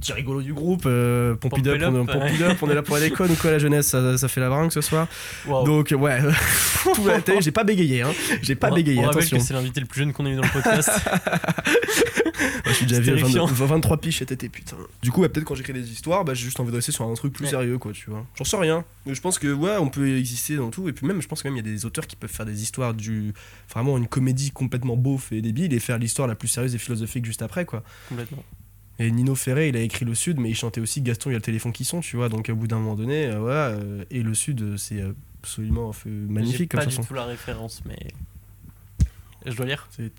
petit, rigolo du groupe. Euh, it up, it on, it up, est là pour aller con ou quoi, la jeunesse, ça, ça fait la bringue ce soir. Donc, ouais, tout la télé, j'ai pas bégayé, hein. J'ai pas On- bégayé, on attention. que c'est l'invité le plus jeune qu'on ait eu dans le podcast. Je suis déjà vieux, 22 terrifiant. 23 piges cet été, putain. Du coup, ouais, peut-être quand j'écris des histoires, bah, j'ai juste envie de rester sur un truc plus Ouais. sérieux, quoi, tu vois. J'en sais rien. Mais je pense que, ouais, on peut exister dans tout. Et puis même, je pense que même, il y a des auteurs qui peuvent faire des histoires du. Vraiment une comédie complètement beauf et débile et faire l'histoire la plus sérieuse et philosophique juste après, quoi. Complètement. Et Nino Ferré, il a écrit Le Sud, mais il chantait aussi Gaston, il y a le téléphone qui sonne, tu vois. Donc, au bout d'un moment donné, euh, voilà. euh, et Le Sud, euh, c'est absolument magnifique J'ai comme pas chanson. du tout la référence, mais. Je dois lire C'est-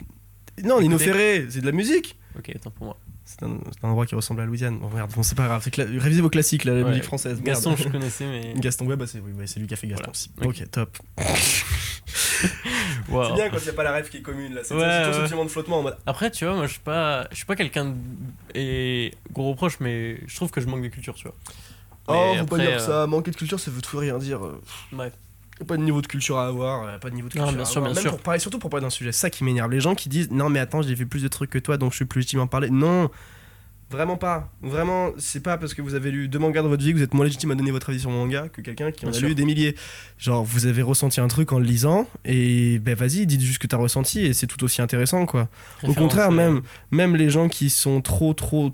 Non, Nino. Ferré, c'est de la musique. Ok, attends pour moi. C'est un, endroit qui ressemble à Louisiane. Bon, merde, bon, c'est pas grave. Révisez vos classiques, là, la Ouais. musique française. merde. Gaston, je connaissais, mais. Gaston, ouais, bah c'est oui, c'est lui qui a fait Gaston Voilà. aussi. Ok. Ok, top. C'est bien quand il n'y a pas la rêve qui est commune, là. C'est Ouais, toujours ce ouais. petit moment de flottement en mode. Après, tu vois, moi, je suis pas, je suis pas quelqu'un de... et gros reproche, mais je trouve que je manque de culture, tu vois. Oh, Mais faut pas après, dire euh, ça. Manquer de culture, ça veut tout rien dire. a Pas de niveau de culture à avoir, euh, pas de niveau de Non, culture bien à sûr, avoir. bien Même sûr. pour parler, surtout pour parler d'un sujet, c'est ça qui m'énerve. Les gens qui disent non, mais attends, j'ai fait plus de trucs que toi, donc je suis plus légitime à en parler. Non, vraiment pas. Vraiment, c'est pas parce que vous avez lu deux mangas dans votre vie que vous êtes moins légitime à donner votre avis sur mon manga que quelqu'un qui en Bien a sûr. lu des milliers. Genre, vous avez ressenti un truc en le lisant, et ben vas-y, dites juste ce que t'as ressenti, et c'est tout aussi intéressant, quoi. Au contraire, même, même les gens qui sont trop, trop,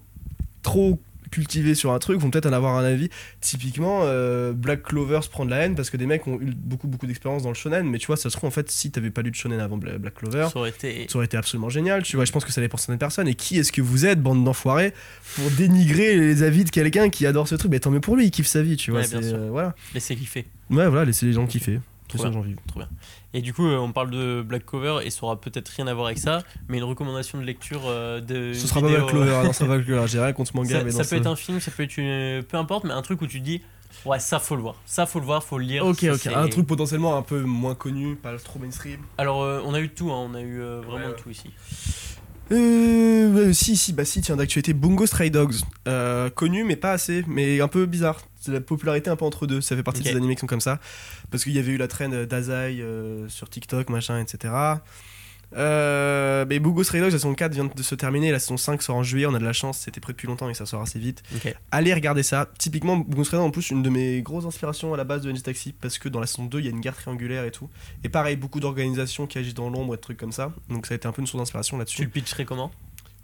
trop cultivés sur un truc vont peut-être en avoir un avis. Typiquement, euh, Black Clover se prend de la haine parce que des mecs ont eu beaucoup, beaucoup d'expérience dans le shonen. Mais tu vois, ça se trouve, en fait, si t'avais pas lu de shonen avant Bla- Black Clover, Ça aurait été. ça aurait été absolument génial. Tu vois, je pense que ça dépend de certaines personnes. Et qui est-ce que vous êtes, bande d'enfoirés, pour dénigrer les avis de quelqu'un qui adore ce truc? Mais tant mieux pour lui, il kiffe sa vie, tu vois. Ouais, bien sûr. euh, voilà. Laissez kiffer. Ouais, voilà, laissez les gens kiffer. Trop bien. que j'ai envie. Trop bien. Et du coup, euh, on parle de Black Cover et ça aura peut-être rien à voir avec ça, mais une recommandation de lecture euh, de. Ce sera pas Black Clover, non, ça sera pas Black. J'ai rien contre manga, Ça, mais ça peut ce- être un film, ça peut être une. Peu importe, mais un truc où tu te dis, ouais, ça faut le voir. Ça faut le voir, faut le lire. Ok, ça, ok. Un truc potentiellement un peu moins connu, pas trop mainstream. Alors, euh, on a eu tout, hein, on a eu euh, vraiment Ouais, tout ici. Euh, si, si, bah si, tiens, d'actualité, Bungo Stray Dogs. Euh, connu, mais pas assez, mais un peu bizarre. C'est la popularité un peu entre deux. Ça fait partie des animés qui sont comme ça. Parce qu'il y avait eu la traîne d'Azai euh, sur TikTok, machin, etc. Euh, mais Bungo Stray Dogs, la saison 4 vient de se terminer. La saison 5 sort en juillet. On a de la chance, c'était prêt depuis longtemps et ça sort assez vite. Allez regarder ça. Typiquement, Bungo Stray Dogs, en plus, une de mes grosses inspirations à la base de NJ Taxi. Parce que dans la saison 2, il y a une guerre triangulaire et tout. Et pareil, beaucoup d'organisations qui agissent dans l'ombre et de trucs comme ça. Donc ça a été un peu une source d'inspiration là-dessus. Tu le pitcherais comment?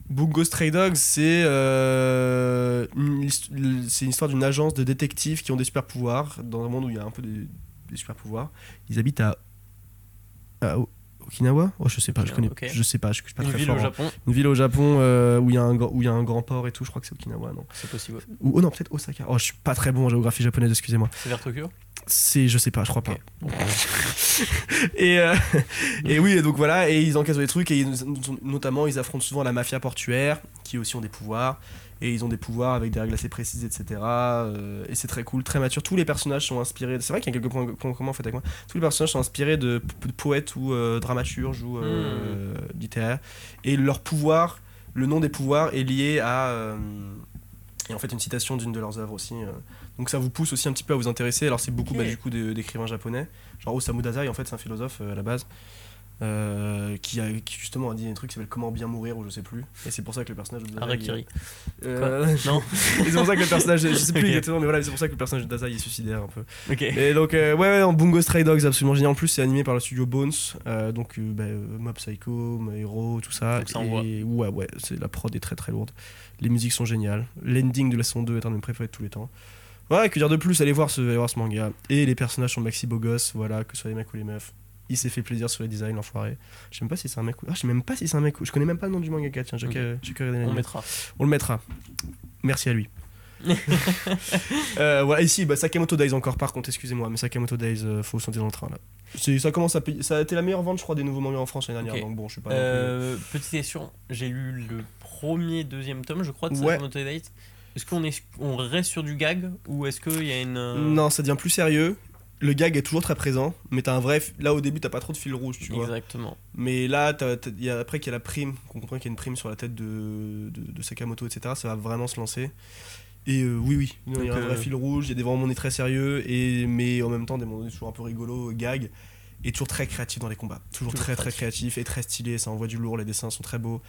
Bungo Stray Dogs, c'est euh, une, c'est une histoire d'une agence de détectives qui ont des super pouvoirs dans un monde où il y a un peu des, des super pouvoirs. Ils habitent à, Okinawa? Oh, je sais pas, je connais, Ok. je sais pas, je suis pas Une très ville fort. au en- Japon, Une ville au Japon euh, où il y a un gr- où il y a un grand port et tout. Je crois que c'est Okinawa, non c'est possible. Ou oh non, peut-être Osaka. Oh, je suis pas très bon en géographie japonaise, excusez-moi. C'est vers Tokyo? C'est, je sais pas, je crois pas. et, euh, et oui, et donc voilà, et ils encaissent des trucs, et ils- notamment ils affrontent souvent la mafia portuaire, qui aussi ont des pouvoirs, et ils ont des pouvoirs avec des règles assez précises, etc. euh, et c'est très cool, très mature. Tous les personnages sont inspirés, c'est vrai qu'il y a quelques points points communs en fait avec moi, tous les personnages sont inspirés de, poètes ou euh, dramaturges ou euh, littéraires, et leur pouvoir, le nom des pouvoirs est lié à. et en fait, une citation d'une de leurs œuvres aussi. Donc ça vous pousse aussi un petit peu à vous intéresser. Alors c'est beaucoup bah, du coup d'écrivains japonais. Genre Osamu Dazai, en fait, c'est un philosophe euh, à la base. euh, qui, a, qui justement a dit un truc qui s'appelle Comment bien mourir ou je sais plus. Et c'est pour ça que le personnage de Dazai. Harakiri. euh, Non c'est pour ça que le personnage, je sais plus exactement, mais voilà, c'est pour ça que le personnage de Dazai est suicidaire un peu. Ok. Et donc, euh, ouais, ouais, Bungo Stray Dogs, absolument génial. En plus, c'est animé par le studio Bones, euh, donc bah, Mob Psycho, My Hero, tout ça. Donc ça et ouais, ouais, c'est la prod est très très lourde. Les musiques sont géniales. L'ending de la saison 2 est un de mes préférés de tous les temps. Ouais, que dire de plus? Allez voir ce, allez voir ce manga. Et les personnages sont maxi beaux gosses, voilà, que ce soit les mecs ou les meufs. Il s'est fait plaisir sur les designs, l'enfoiré. Je sais même pas si c'est un mec ou. Ah, je sais même pas si c'est un mec ou. Je connais même pas le nom du mangaka, tiens, j'ai On l'anime. mettra. On le mettra. Merci à lui. euh, voilà, ici, bah, Sakamoto Days encore, par contre, excusez-moi, mais Sakamoto Days, euh, faut sentir dans le train là. Ça commence à payer. Ça a été la meilleure vente, je crois, des nouveaux mangas en France l'année dernière, donc bon, je suis pas. Euh, petite question, j'ai lu le premier, deuxième tome, je crois, de Ouais. Sakamoto Days. Est-ce qu'on est, on reste sur du gag ou est-ce qu'il y a une. euh, Non, ça devient plus sérieux. Le gag est toujours très présent, mais t'as un vrai. Là, au début, t'as pas trop de fil rouge, tu vois. Exactement. Mais là, t'as- t'as- il y a- après qu'il y a la prime, qu'on comprend qu'il y a une prime sur la tête de, de, de Sakamoto, etc., ça va vraiment se lancer. Et euh, oui, oui, il y a un vrai euh, fil rouge, il y a des moments donné très sérieux, et, mais en même temps des moments donné toujours un peu rigolo, gag, et toujours très créatif dans les combats. Toujours, Toujours très très créatif et très stylé, ça envoie du lourd, les dessins sont très beaux.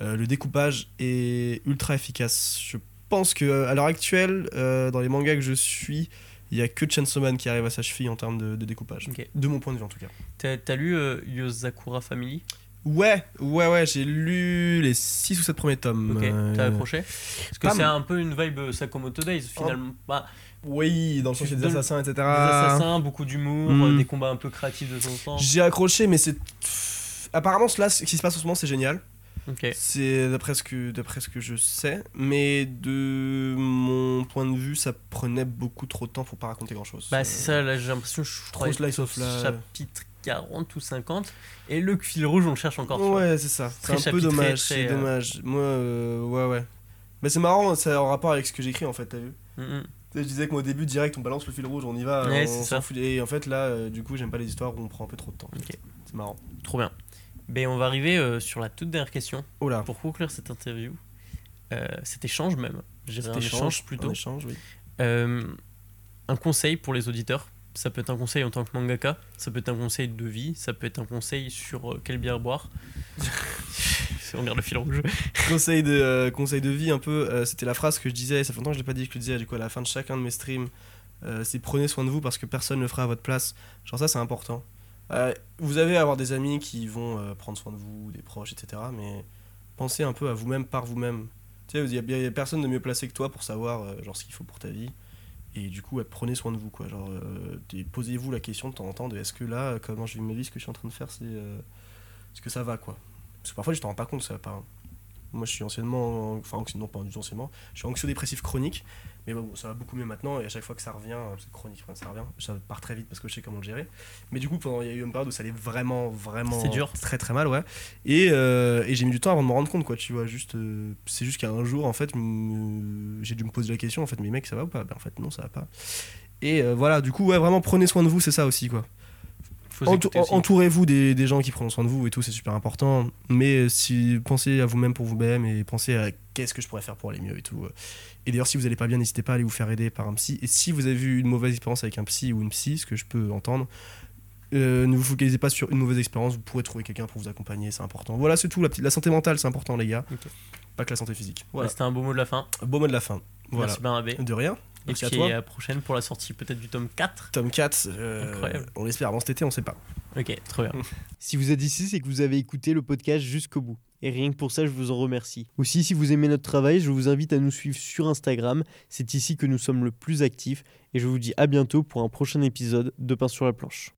Euh, le découpage est ultra efficace. Je pense que à l'heure actuelle, euh, dans les mangas que je suis, il y a que Chainsaw Man qui arrive à sa cheville en termes de, de découpage. De mon point de vue en tout cas. T'as t'as lu euh, Yozakura Family? Ouais, ouais, ouais, j'ai lu les 6 ou 7 premiers tomes. Ok, Euh, t'as accroché? Parce que c'est un peu une vibe euh, Sakamoto Days finalement. Bah, Oui, dans le sens des De- assassins, etc. des assassins, beaucoup d'humour, Mm. euh, des combats un peu créatifs de temps en temps. J'ai accroché, mais c'est. Apparemment, là, ce qui se passe en ce moment, c'est génial. C'est d'après ce, que, d'après ce que je sais. Mais de mon point de vue, ça prenait beaucoup trop de temps pour pas raconter grand chose. Bah c'est ça, là j'ai l'impression que je Trop crois chapitre 40 ou 50 et le fil rouge on le cherche encore. Ouais, c'est ça. C'est un peu dommage. C'est euh, dommage. Moi, euh, ouais, ouais. Mais c'est marrant, c'est en rapport avec ce que j'écris en fait, t'as vu Mm, Je disais que moi au début, direct, on balance le fil rouge, on y va, Ouais, on s'en fout. Et en fait, là, euh, du coup, j'aime pas les histoires où on prend un peu trop de temps. C'est marrant. Trop bien. Ben on va arriver euh, sur la toute dernière question Oh là, pour conclure cette interview. Euh, cet échange même. J'ai un échange plutôt. Un échange, oui. Euh, un conseil pour les auditeurs. Ça peut être un conseil en tant que mangaka, ça peut être un conseil de vie, ça peut être un conseil sur quelle bière boire. On regarde le fil rouge. conseil, de, conseil de vie, un peu, c'était la phrase que je disais, ça fait longtemps que je l'ai pas dit, que je le disais du coup, à la fin de chacun de mes streams. c'est prenez soin de vous parce que personne ne le fera à votre place. Genre, ça, c'est important. Euh, vous avez à avoir des amis qui vont euh, prendre soin de vous, des proches, etc. Mais pensez un peu à vous-même par vous-même. Tu sais, il y, a personne de mieux placé que toi pour savoir euh, genre, ce qu'il faut pour ta vie. Et du coup, prenez soin de vous. Quoi. Genre, posez-vous la question de temps en temps de est-ce que là, comment je vis ma vie, ce que je suis en train de faire, c'est. est-ce que ça va quoi Parce que parfois, je t'en rends pas compte, ça va pas. hein. Moi, je suis anciennement. Enfin, non, pas du tout anciennement. Je suis anxio-dépressif chronique. Mais bon, ça va beaucoup mieux maintenant. Et à chaque fois que ça revient, euh, c'est chronique, enfin, ça revient. Ça part très vite parce que je sais comment le gérer. Mais du coup, pendant, il y a eu une période où ça allait vraiment, vraiment. Dur. Très, très mal, ouais. Et, euh, et j'ai mis du temps avant de me rendre compte, quoi. Tu vois, juste. euh, c'est juste qu'un jour, en fait, j'ai dû me poser la question, en fait, mais mec, ça va ou pas? Ben, en fait, non, ça va pas. Et euh, voilà, du coup, ouais, vraiment, prenez soin de vous, c'est ça aussi, quoi. Faut Entou- s'écouter aussi. Entourez-vous des, des gens qui prennent soin de vous et tout, c'est super important. Mais si pensez à vous-même pour vous-même et pensez à qu'est-ce que je pourrais faire pour aller mieux et tout. Et d'ailleurs, si vous n'allez pas bien, n'hésitez pas à aller vous faire aider par un psy. Et si vous avez eu une mauvaise expérience avec un psy ou une psy, ce que je peux entendre, euh, ne vous focalisez pas sur une mauvaise expérience. Vous pourrez trouver quelqu'un pour vous accompagner, c'est important. Voilà, c'est tout. La, petite- la santé mentale, c'est important, les gars. Pas que la santé physique. Voilà. C'était un beau mot de la fin. Beau mot de la fin. Voilà. Merci Barnabé. De rien. Et puis à toi. à la prochaine pour la sortie peut-être du tome 4. Tom 4, euh, Incroyable. on l'espère avant cet été, on sait pas. Ok, trop bien. Si vous êtes ici, c'est que vous avez écouté le podcast jusqu'au bout. Et rien que pour ça, je vous en remercie. Aussi, si vous aimez notre travail, je vous invite à nous suivre sur Instagram. C'est ici que nous sommes le plus actifs. Et je vous dis à bientôt pour un prochain épisode de Pain sur la planche.